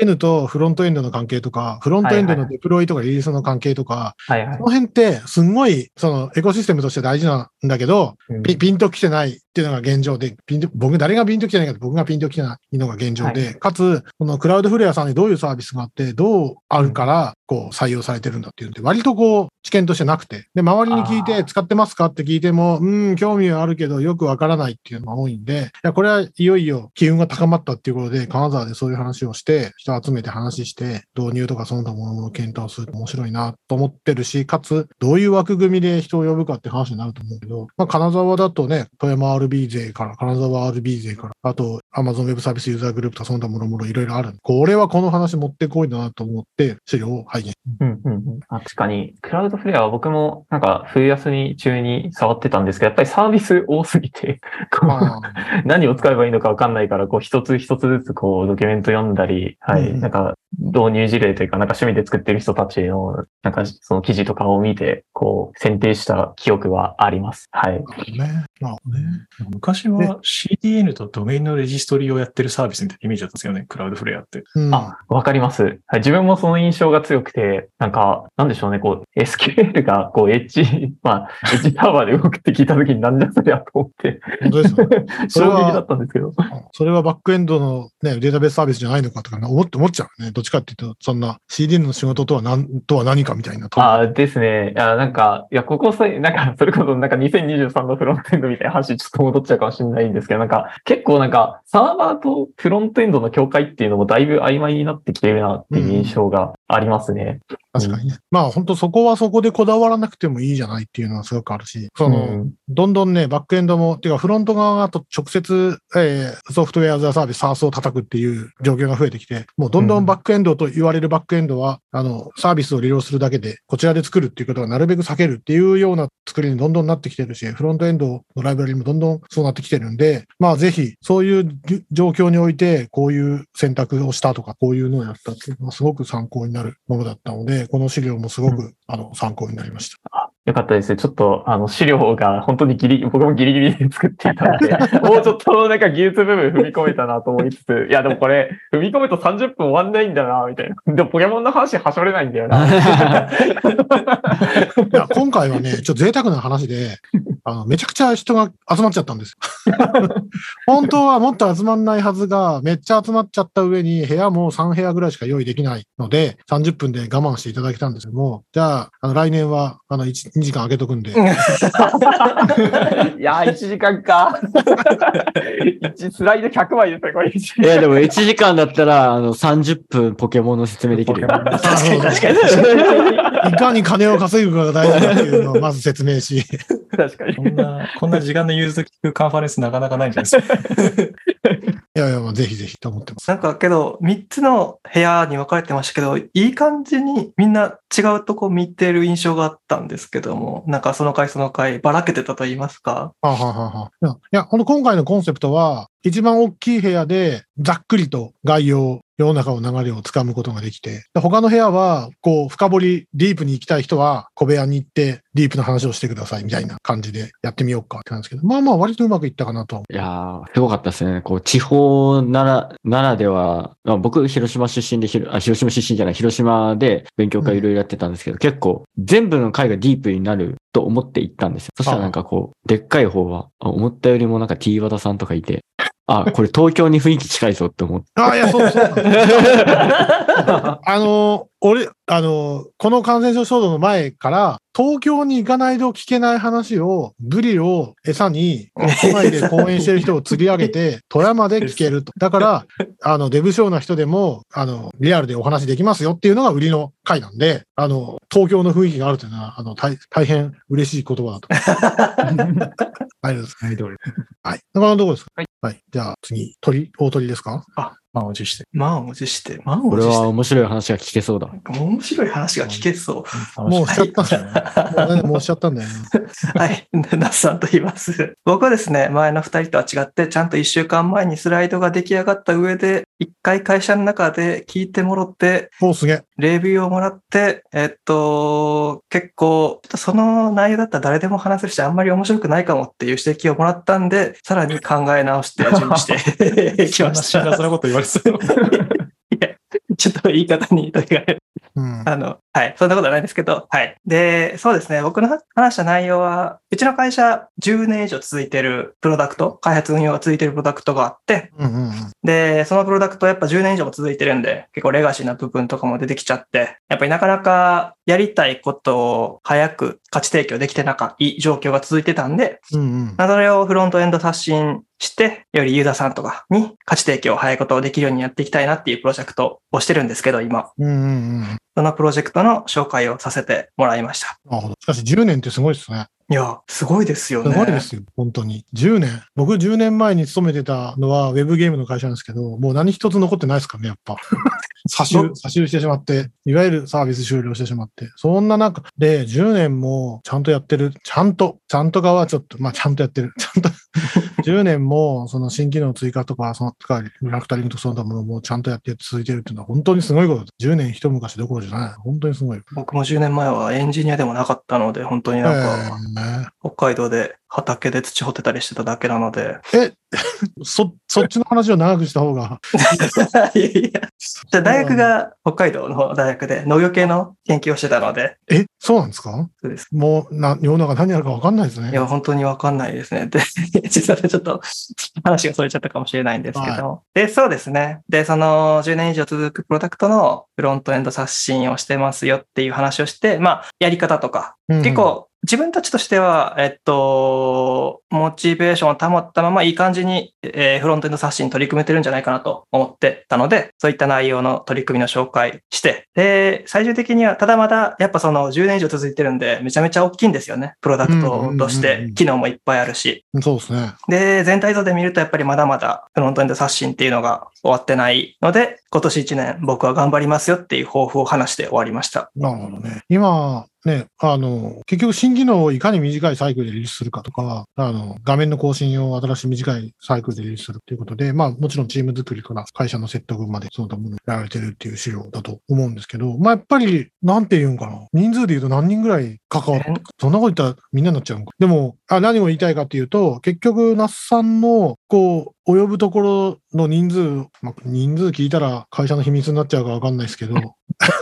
CDN とフロントエンドの関係とか、フロントエンドのデプロイとかリリースの関係とか、はいはいこ。の辺って、すんごい、そのエコシステムとして大事なんだけど、うん。ピピンと来てないっていうのが現状で、ピンと、僕、誰がピンと来てないかって僕がピンと来てないのが現状で、はかつ、このクラウドフレアさんにどういうサービスがあって、どうあるから、こう、採用されてるんだっていうんで、割とこう、知見としてなくて、で、周りに聞いあて、使ってますかって聞いても、うん、興味はあるけど、よくわからないっていうのが多いんで、いや、これはいよいよ機運が高まったっていうことで、金沢でそういう話をして、人を集めて話して、導入とかその他ものの検討をすると面白いなと思ってるし、かつ、どういう枠組みで人を呼ぶかって話になると思うけど、まあ、金沢だとね、富山 RB 勢から、金沢 RB 勢から、あと、Amazon Web サービスユーザーグループとかその他もろもろいろいろある。これはこの話持ってこいだなと思って、資料を拝見。うんうんうん。あ確かに、クラウドフレアは僕もなんか冬休み中に触ってたんですけど、やっぱりサービス多すぎて、まあ、何を使えばいいのかわかんないから、こう一つ一つずつこうドキュメント読んだり、はい、うん。なんか導入事例というか、なんか趣味で作ってる人たちの、なんかその記事とかを見て、こう、選定した記憶はあります。はい。ね。なるほどね。昔は CDN とドメインのレジストリをやってるサービスみたいなイメージだったんですよね。クラウドフレアって。うん、あ、わかります。はい。自分もその印象が強くて、なんか、なんでしょうね、こう、SQL が、こう、エッジ、まあ、エッジサーバーで動くって聞いたときになんじゃそりゃと思って、本当ですよね。それ衝撃だはったんですけど。それはバックエンドの、ね、データベースサービスじゃないのかとか思って思っちゃうね。どっちかっていうと、そんな CDN の仕事とは何とは何かみたいな。ああ、ですね。いや、なんか、いや、ここさ、なんか、それこそ、なんか2023のフロントエンドみたいな話、ちょっと戻っちゃうかもしれないんですけど、なんか、結構なんか、サーバーとフロントエンドの境界っていうのもだいぶ曖昧になってきてるなっていう印象がありますね。確かにね。まあ本当そこはそこでこだわらなくてもいいじゃないっていうのはすごくあるし、その、うんどんどんね、バックエンドも、てかフロント側と直接、えーソフトウェアザサービス、サースを叩くっていう状況が増えてきて、もうどんどんバックエンドと言われるバックエンドは、あの、サービスを利用するだけで、こちらで作るっていうことはなるべく避けるっていうような作りにどんどんなってきてるし、フロントエンドのライブラリもどんどんそうなってきてるんで、まあぜひ、そういうじ状況において、こういう選択をしたとか、こういうのをやったっていうのはすごく参考になるものだったので、この資料もすごく、あの、参考になりました。よかったですね。ちょっと、あの、資料が本当にギリ、僕もギリギリで作っていたので、もうちょっとなんか技術部分踏み込めたなと思いつつ、いや、でもこれ、踏み込むと30分終わんないんだな、みたいな。でも、ポケモンの話はしょれないんだよな。いや、今回はね、ちょっと贅沢な話で、あの、めちゃくちゃ人が集まっちゃったんです。本当はもっと集まんないはずが、めっちゃ集まっちゃった上に、部屋も3部屋ぐらいしか用意できないので、30分で我慢していただけたんですけども、じゃあ、あの、来年は、あの、1、2時間空けとくんで、いやー、1時間か。1スライド100枚ですね、これ。いや、でも1時間だったら、あの、30分ポケモンの説明できるよ。確かに確かに。いかに金を稼ぐかが大事だっていうのをまず説明し、確かに。こんな、こんな時間の融通聞くカンファレンスなかなかないんじゃないですか？いやいや、ぜひぜひと思ってます。なんかけど、3つの部屋に分かれてましたけど、いい感じにみんな違うとこ見てる印象があったんですけども、なんかその回その回ばらけてたと言いますか？はあ、はあはあはいやこの今回のコンセプトは、一番大きい部屋でざっくりと概要、世の中の流れをつかむことができて、で他の部屋は、こう、深掘り、ディープに行きたい人は、小部屋に行って、ディープな話をしてください、みたいな感じでやってみようかって感じですけど、まあまあ、割とうまくいったかなと。いやー、すごかったですね。こう、地方なら、ならでは、まあ、僕、広島出身でひろあ、広島出身じゃない、広島で勉強会いろいろやってたんですけど、結構、全部の回がディープになると思って行ったんですよ。そしたらなんかこう、でっかい方は、あ思ったよりもなんか T 和田さんとかいて、あ、これ東京に雰囲気近いぞって思って。ああ、いや、そうそう。あの、俺、あの、この感染症騒動の前から、東京に行かないと聞けない話を、ブリを餌に、都内で講演してる人を釣り上げて、富山で聞けると。だから、あの、デブ症な人でも、あの、リアルでお話できますよっていうのが売りの回なんで、あの、東京の雰囲気があるというのは、あの、大大変嬉しい言葉だと。ありがとうございます。はい。このところですか？はい。はい。じゃあ、次、鳥、大鳥ですか？満を持して。満を持して、満をこれは持して。面白い話が聞けそうだ面白い話が聞けそう。もうしちゃったんだよね。もうねもうしちゃったんだよね。はい。ナスさんと言います。僕はですね、前の二人とは違って、ちゃんと一週間前にスライドが出来上がった上で、一回会社の中で聞いてもらって、おすげえ。レビューをもらって、えっと、結構、その内容だったら誰でも話せるし、あんまり面白くないかもっていう指摘をもらったんで、さらに考え直して準備して きまし辛た。辣なこと言われてた。ちょっと言い方にとがれうん。あの、はい。そんなことはないですけど、はい。で、そうですね。僕の話した内容は、うちの会社10年以上続いてるプロダクト、開発運用が続いてるプロダクトがあって、うんうんうん。で、そのプロダクトやっぱ10年以上も続いてるんで、結構レガシーな部分とかも出てきちゃって、やっぱりなかなかやりたいことを早く価値提供できてなかい状況が続いてたんで、うんうん。まあそれをフロントエンド刷新して、よりユーザーさんとかに価値提供を早いことをできるようにやっていきたいなっていうプロジェクトをしてるんですけど、今。うんうんうん。そのプロジェクトの紹介をさせてもらいました。なるほど。しかし10年ってすごいですね。いや、すごいですよすね。ごいですよ。本当に。10年。僕10年前に勤めてたのはウェブゲームの会社なんですけど、もう何一つ残ってないですからね、やっぱ。差しど差ししてしまって、いわゆるサービス終了してしまって。そんな中で10年もちゃんとやってる。ちゃんと、ちゃんと側はちょっと、まあちゃんとやってる。ちゃんと、10年も、その新機能追加とか、その、とか、リファクタリングとその他ものもちゃんとやって続いてるっていうのは本当にすごいことです。10年一昔どころじゃない。本当にすごい。僕も10年前はエンジニアでもなかったので、本当になんか、え北海道で畑で土掘ってたりしてただけなので。えそ、そっちの話を長くした方が。いやいや。じゃあ大学が北海道の大学で農業系の研究をしてたので、え、そうなんですか？そうです。もう、な、世の中何やるか分かんないですね。いや、本当にわかんないですね。で、実はちょっと話がそれちゃったかもしれないんですけど。で、そうですね。で、その10年以上続くプロダクトのフロントエンド刷新をしてますよっていう話をして、まあ、やり方とか、うん結構、自分たちとしては、えっと、モチベーションを保ったままいい感じに、えーフロントエンド刷新に取り組めてるんじゃないかなと思ってたので、そういった内容の取り組みの紹介して、で、最終的には、ただまだ、やっぱその10年以上続いてるんで、めちゃめちゃ大きいんですよね。プロダクトとしてん、機能もいっぱいあるし。そうですね。で、全体像で見るとやっぱりまだまだフロントエンド刷新っていうのが終わってないので、今年1年僕は頑張りますよっていう抱負を話して終わりました。なるほどね。今、ね、あの、結局新機能をいかに短いサイクルでリリースするかとか、あの、画面の更新を新しい短いサイクルでリリースするっていうことで、まあもちろんチーム作りから会社の説得までその他ものやられてるっていう資料だと思うんですけど、まあやっぱり、なんて言うんかな。人数で言うと何人ぐらい関わって、そんなこと言ったらみんなになっちゃうんか。でも、あ何を言いたいかっていうと、結局、那須さんの、こう、及ぶところの人数、まあ、人数聞いたら会社の秘密になっちゃうかわかんないですけど、あ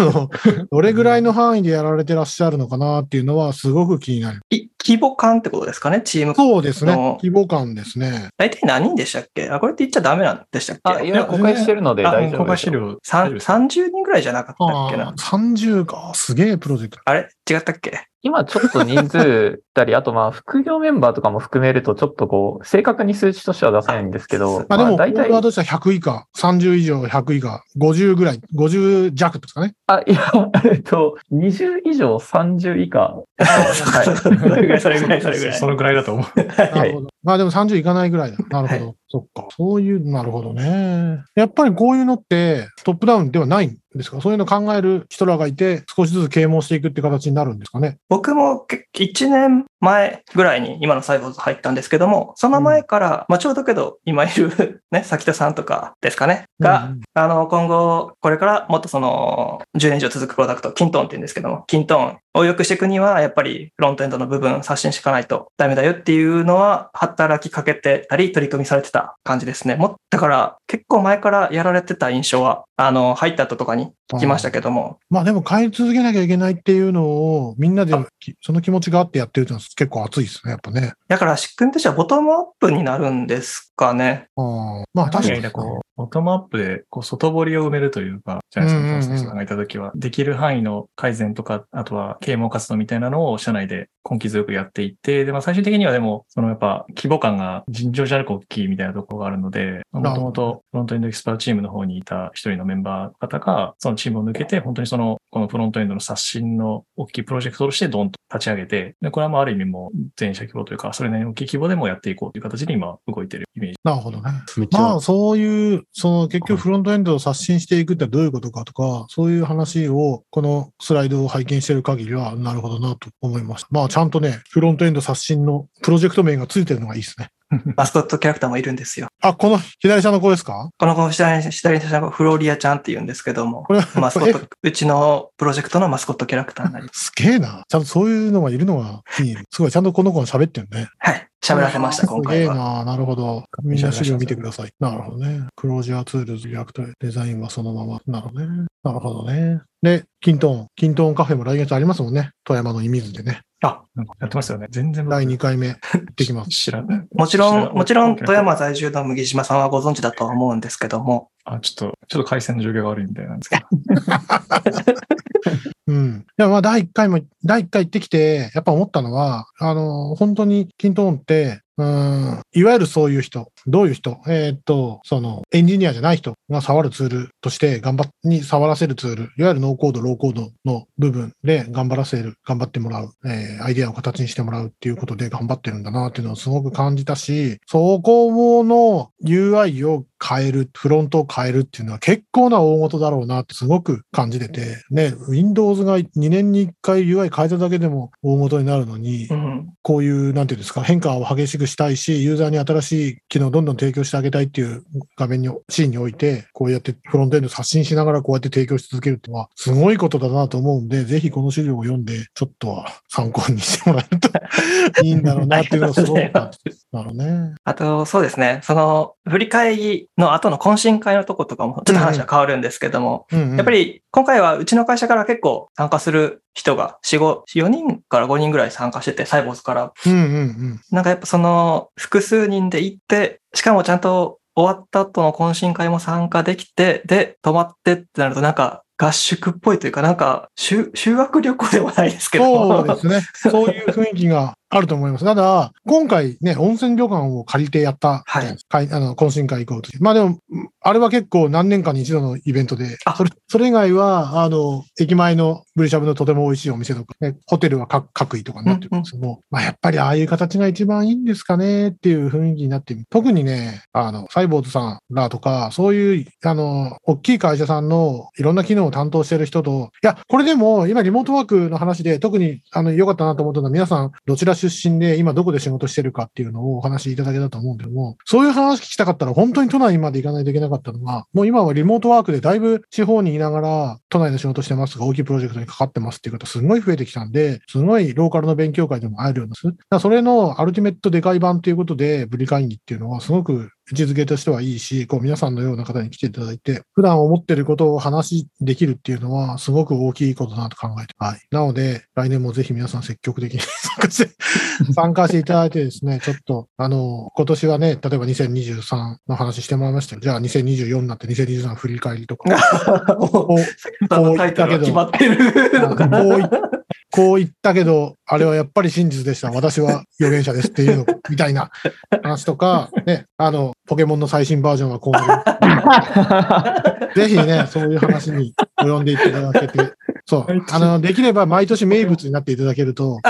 の どれぐらいの範囲でやられてらっしゃるのかなっていうのはすごく気になる。い規模感ってことですかね？チーム。そうですねの。規模感ですね。大体何人でしたっけ？あ、これって言っちゃダメなんでしたっあ、け？いや、公開してるのであ大丈公夫ですよ。開資料。さん大丈夫です ?30 人ぐらいじゃなかったっけな？ああ、30か。すげえプロジェクト。あれ？違ったっけ？今ちょっと人数たり、あとまあ副業メンバーとかも含めるとちょっとこう、正確に数値としては出せないんですけど、まあでも、大体オーダー、としては100以下、30以上100以下、50ぐらい、50弱ですかね。あ、いや、えっと、20以上30以下。はい。それぐらい、それぐらい、それぐらい。そのぐらいだと思う。なるほど。まあでも30いかないぐらいだ。なるほど。そっか。そういう、なるほどね。やっぱりこういうのってトップダウンではないんですか？そういうの考える人らがいて、少しずつ啓蒙していくって形になるんですかね？僕も1年前ぐらいに今のサイボーズ入ったんですけども、その前から、まあちょうどけど今いる ね、崎田さんとかですかね、が、うん。あの、今後、これからもっとその、10年以上続くプロダクト、キントーンって言うんですけども、キントーンを良くしていくには、やっぱりフロントエンドの部分刷新していかないとダメだよっていうのは、働きかけてたり、取り組みされてた感じですね。もだから、結構前からやられてた印象は、あの、入った後とかに聞きましたけども、まあでも変え続けなきゃいけないっていうのをみんなできその気持ちがあってやってるっていうのは結構熱いですね、やっぱね。だから仕組みとしてはボトムアップになるんですかね。あーまあ確かに確かに、こう、ボトムアップで、こう、外堀を埋めるというか、じゃないですか、うんうんうん川崎さんがいたときは、できる範囲の改善とか、あとは啓蒙活動みたいなのを社内で根気強くやっていって、で、まあ最終的にはでも、そのやっぱ規模感が尋常じゃなく大きいみたいなところがあるので、もともとフロントエンドエキスパートチームの方にいた一人のメンバーの方が、そのチームを抜けて、本当にその、このフロントエンドの刷新の大きいプロジェクトとしてドンと立ち上げて、で、これはもうある意味もう全社規模というか、それなりに大きい規模でもやっていこうという形で今動いてるイメージ。なるほどね。まあそういう、その結局フロントエンドを刷新していくってどういうことかとか、そういう話をこのスライドを拝見している限りはなるほどなと思いました。まあちゃんとね、フロントエンド刷新のプロジェクト名がついてるのがいいですね。マスコットキャラクターもいるんですよ。あ、この左下の子ですか？この子左に左に下の子フローリアちゃんって言うんですけども、これは、こ れマスコット、うちのプロジェクトのマスコットキャラクターになります。すげえな。ちゃんとそういうのがいるのがいい。すごい、ちゃんとこの子が喋ってるね。はい。喋らせました、今回は。な。なるほど。みんな資料見てください。なるほどね。 Closure Tools、React、デザインはそのまま。なるほどね。なるほどね。で、 kintone。kintone Café も来月ありますもんね。富山の射水でね。あ、なんかやってますよね。全然僕第2回目行ってきます。知らない。もちろん、もちろん、富山在住の麦島さんはご存知だとは思うんですけども、あ、ちょっと、ちょっと回線の状況が悪いみたいなんですけど。うん。いや、まあ、第1回も、第1回行ってきて、やっぱ思ったのは、あの、本当にキントーンって、うん、いわゆるそういう人、どういう人えーっと、その、エンジニアじゃない人が触るツールとして、頑張っ、に触らせるツール、いわゆるノーコード、ローコードの部分で頑張らせる、頑張ってもらう、えーアイデアを形にしてもらうっていうことで頑張ってるんだなっていうのをすごく感じたし、そこの UI を変える、フロントを変えるっていうのは結構な大事だろうなってすごく感じてて、ね、Windows が2年に1回 UI 変えただけでも大事になるのに、うん。こういう、なんていうんですか、変化を激しくしたいし、ユーザーに新しい機能をどんどん提供してあげたいっていう画面に、シーンにおいて、こうやってフロントエンド刷新しながらこうやって提供し続けるっていうのは、すごいことだなと思うんで、ぜひこの資料を読んで、ちょっとは参考にしてもらえると いいんだろうなっていうのをすごく感じてなるね。あと、そうですね。その、振り返りの後の懇親会のとことかも、ちょっと話は変わるんですけども、うんうんやっぱり今回はうちの会社から結構参加する人が4、5、4人から5人ぐらい参加してて、サイボーズから。うんうんうん。なんかやっぱその複数人で行って、しかもちゃんと終わった後の懇親会も参加できて、で、泊まってってなるとなんか合宿っぽいというか、なんか修修学旅行ではないですけど。そうですね。そういう雰囲気があると思います。ただ、今回ね、温泉旅館を借りてやった、はい会あの、懇親会行こうと。まあでも、あれは結構何年かに一度のイベントであ、それ、それ以外は、あの、駅前のブリシャブのとても美味しいお店とか、ね、ホテルは各各位とかになってるんですけども、まあやっぱりああいう形が一番いいんですかねっていう雰囲気になってる特にね、あの、サイボーズさんらとか、そういう、あの、大きい会社さんのいろんな機能を担当してる人と、いや、これでも今リモートワークの話で特にあの良かったなと思ったのは皆さんどちら出身で今どこで仕事してるかっていうのをお話しいただけたと思うんだけども、そういう話聞きたかったら本当に都内まで行かないといけなかったのが、もう今はリモートワークでだいぶ地方にいながら都内の仕事してますが大きいプロジェクトにかかってますっていう方すごい増えてきたんで、すごいローカルの勉強会でも会えるようにな。それのアルティメットでかい版ということで、ブリ会議っていうのはすごく位置づけとしてはいいし、こう皆さんのような方に来ていただいて、普段思ってることを話できるっていうのはすごく大きいことだなと考えて。はい。なので、来年もぜひ皆さん積極的に参加して、参加していただいてですね、ちょっと、あの、今年はね、例えば2023の話してもらいましたよ。じゃあ2024になって2023振り返りとか。もうこう先ほどのタイトルが決まってるのかな。こうい こう言ったけど、あれはやっぱり真実でした。私は預言者ですっていうの、みたいな話とか、ね、あの、ポケモンの最新バージョンはこういう。ぜひね、そういう話に及んでいただけて、そう。あの、できれば毎年名物になっていただけると、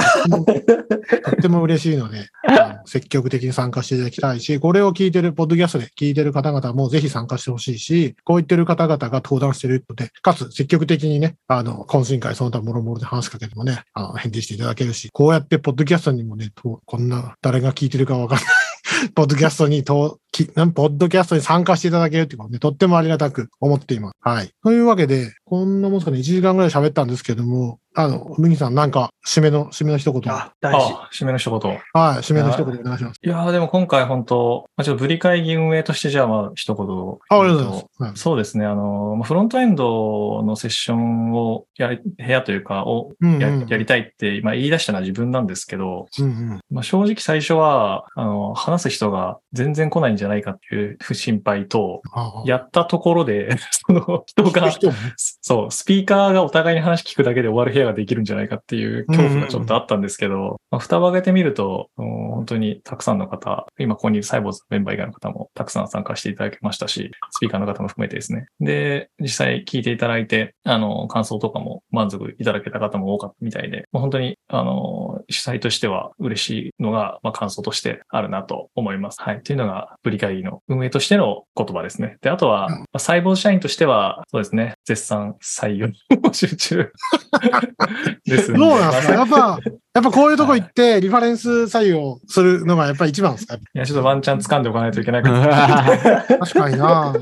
とっても嬉しいので、あの積極的に参加していただきたいし、これを聞いてる、ポッドキャストで聞いてる方々もぜひ参加してほしいし、こう言ってる方々が登壇してるので、かつ積極的にね、あの、懇親会その他もろもろで話しかけてもね、あの、返事していただけるし、こうやってポッドキャストにもね、とこんな誰が聞いてるかわかんない。ポッドキャストにと、きなんポッドキャストに参加していただけるっていうのはね、とってもありがたく思っています。はい。というわけで、こんなもんですかね、1時間ぐらい喋ったんですけども、あの、麦さんなんか、締めの、締めの一言。はあ、大事。あ、締めの一言。い、締めの一言お願いします。いやーでも今回本当、まあ、ちょっとブリ会議運営としてじゃあまあ一言。あ、ありがとうございます。はいそうですね。あの、まあフロントエンドのセッションをやり、部屋というか、をやうんうんやりたいって、まあ、言い出したのは自分なんですけど、うんうん。まあ、正直最初は、あの、話す人が全然来ないんじゃないかっていう心配と、やったところで、その人が、そう、スピーカーがお互いに話聞くだけで終わる部屋ができるんじゃないかっていう恐怖がちょっとあったんですけど、まあ、蓋を開けてみると、うん本当にたくさんの方、今ここにいるサイボーズのメンバー以外の方もたくさん参加していただきましたし、スピーカーの方も含めてですね。で、実際聞いていただいて、あの、感想とかも満足いただけた方も多かったみたいで、もう本当に、あの、主催としては嬉しいのが、まあ、感想としてあるなと思います。はい。というのが、ブリ会議の運営としての言葉ですね。で、あとは、まあ、細胞社員としては、そうですね、絶賛採用に集中 ですね。どうなんですかやまあっぱ、やっぱこういうとこ行って、リファレンス採用するのがやっぱり一番ですか？いや、ちょっとワンチャン掴んでおかないといけないか 確かにな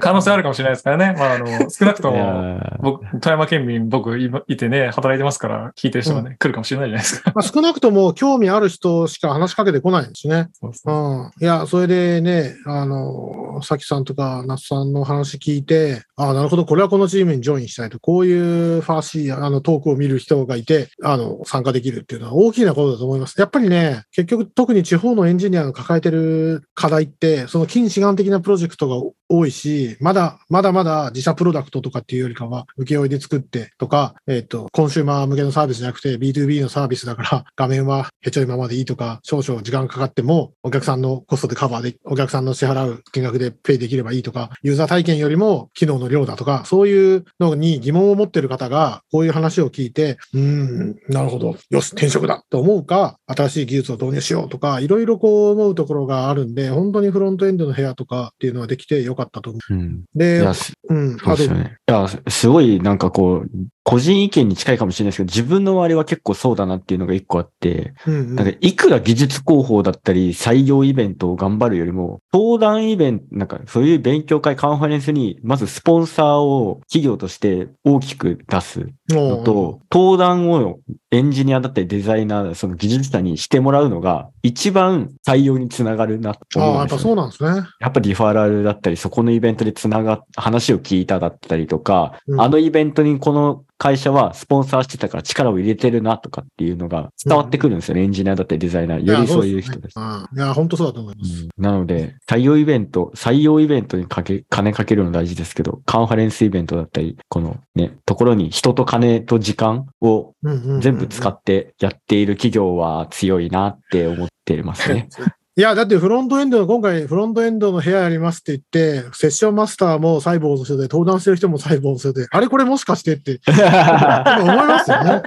可能性あるかもしれないですからね。まあ、あの、少なくといも、や僕、富山県民、僕今いてね、働いてますから、聞いてる人がね、来るかもしれないじゃないですか。まあ少なくとも興味ある人しか話しかけてこないんですね。そうそううん。いや、それでね、あの、さきさんとか、那須さんの話聞いて、ああ、なるほど、これはこのチームにジョインしたいと、こういうファーシー、あの、トークを見る人がいて、あの、参加できるっていうのは大きなことだと思います。やっぱりね、結局、特に地方のエンジニアが抱えてる課題って、その近視眼的なプロジェクトが多いし、まだ、まだまだ自社プロダクトとかっていうよりかは、請負で作ってとか、えっ、と、コンシューマー向けのサービスじゃなくて B2B のサービスだから、画面はへちょいままでいいとか、少々時間かかっても、お客さんのコストでカバーで、お客さんの支払う金額でペイできればいいとか、ユーザー体験よりも機能の量だとか、そういうのに疑問を持ってる方が、こういう話を聞いて、うん、なるほど、よし、転職だと思うか、新しい技術を導入しようとか、いろいろこう思うところがあるんで、本当にフロントエンドの部屋とかっていうのはできてよかったと思うん。う。いでうん、そうですよね。いや、すすごいなんかこう、個人意見に近いかもしれないですけど、自分の周りは結構そうだなっていうのが一個あって、うんうん。なんかいくら技術広報だったり採用イベントを頑張るよりも、登壇イベント、なんかそういう勉強会、カンファレンスに、まずスポンサーを企業として大きく出すのと、登壇をエンジニアだったりデザイナー、その技術者にしてもらうのが一番採用につながるなとああ、思うんですよ、やっぱそうなんですね。やっぱリファラルだったり、そこのイベントでつながっ、話を聞いただったりとか、うん。あのイベントにこの会社はスポンサーしてたから力を入れてるなとかっていうのが伝わってくるんですよね。エンジニアだったりデザイナー。よりそういう人です。うん。いや、本当そうだと思います。うんなので、採用イベント、採用イベントにかけ、金かけるの大事ですけど、カンファレンスイベントだったり、このね、ところに人と金と時間をうんうんうん全部使ってやっている企業は強いなって思ってますね。いや、だってフロントエンドの、今回フロントエンドの部屋やりますって言って、セッションマスターもサイボーズの人で、登壇してる人もサイボーズの人で、あれこれもしかしてって 思いますよね。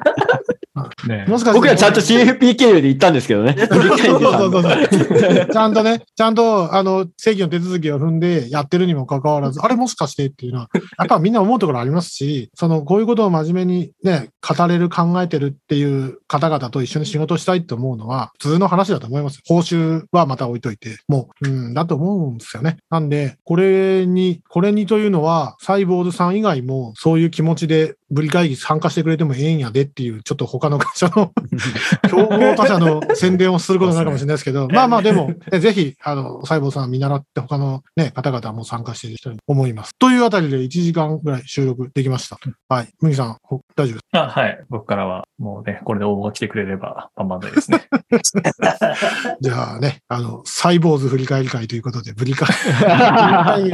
ねもしかして。僕らちゃんと CFP 経由で行ったんですけどね。そうそうそうそうちゃんとね、ちゃんと、あの、正規の手続きを踏んでやってるにもかかわらず、あれもしかしてっていうのは、やっぱみんな思うところありますし、その、こういうことを真面目にね、語れる、考えてるっていう方々と一緒に仕事したいと思うのは、普通の話だと思います。報酬はまた置いといて、もう、うん、だと思うんですよね。なんで、これに、これにというのは、サイボーズさん以外も、そういう気持ちで、ブリ会議参加してくれてもええんやでっていう、ちょっと他の会社の 競合他社の宣伝をすることになるかもしれないですけど、まあまあでも、ねぜひ、あの、細胞さん見習って他のね、方々も参加している人に思います。というあたりで1時間ぐらい収録できました。はい。麦さん、ほ大丈夫です。あはい。僕からは、もうね、これで応募が来てくれれば、バンバンでですね。じゃあね、あの、サイボーズ振り返り会ということで、ブリ会、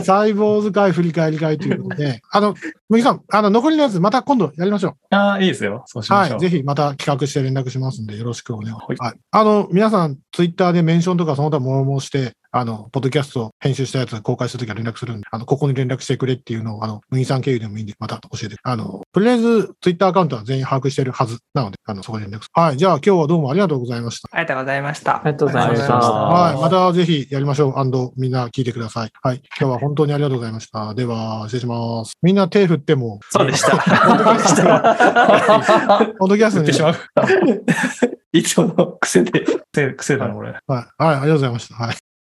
サイボーズ会振り返り会ということで、あの、麦さん、あの、残りのやつまた今度やりましょう。ああ、いいですよ。そうしましょう。はい。ぜひまた企画して連絡しますんで、よろしくお願いします。ははいい。あの、皆さん、ツイッターでメンションとかその他もろもろして、あの、ポッドキャスト編集したやつ公開するときは連絡するんで、あの、ここに連絡してくれっていうのを、あの、麦さん経由でもいいんで、また教えて。あの、とりあえず、ツイッターアカウントは全員把握してるはずなので、あの、そこで連絡する。はい。じゃあ、今日はどうもありがとうございました。ありがとうございました。ありがとうございました。はい。またぜひやりましょう。みんな聞いてください。はい。今日は本当にありがとうございました。では、失礼します。みんな手振っても、そうでした。ポッドキャストポッドキャストに振ってしまう。いつもの癖で、癖癖だな、これ。はい。はい。ありがとうございました。はい。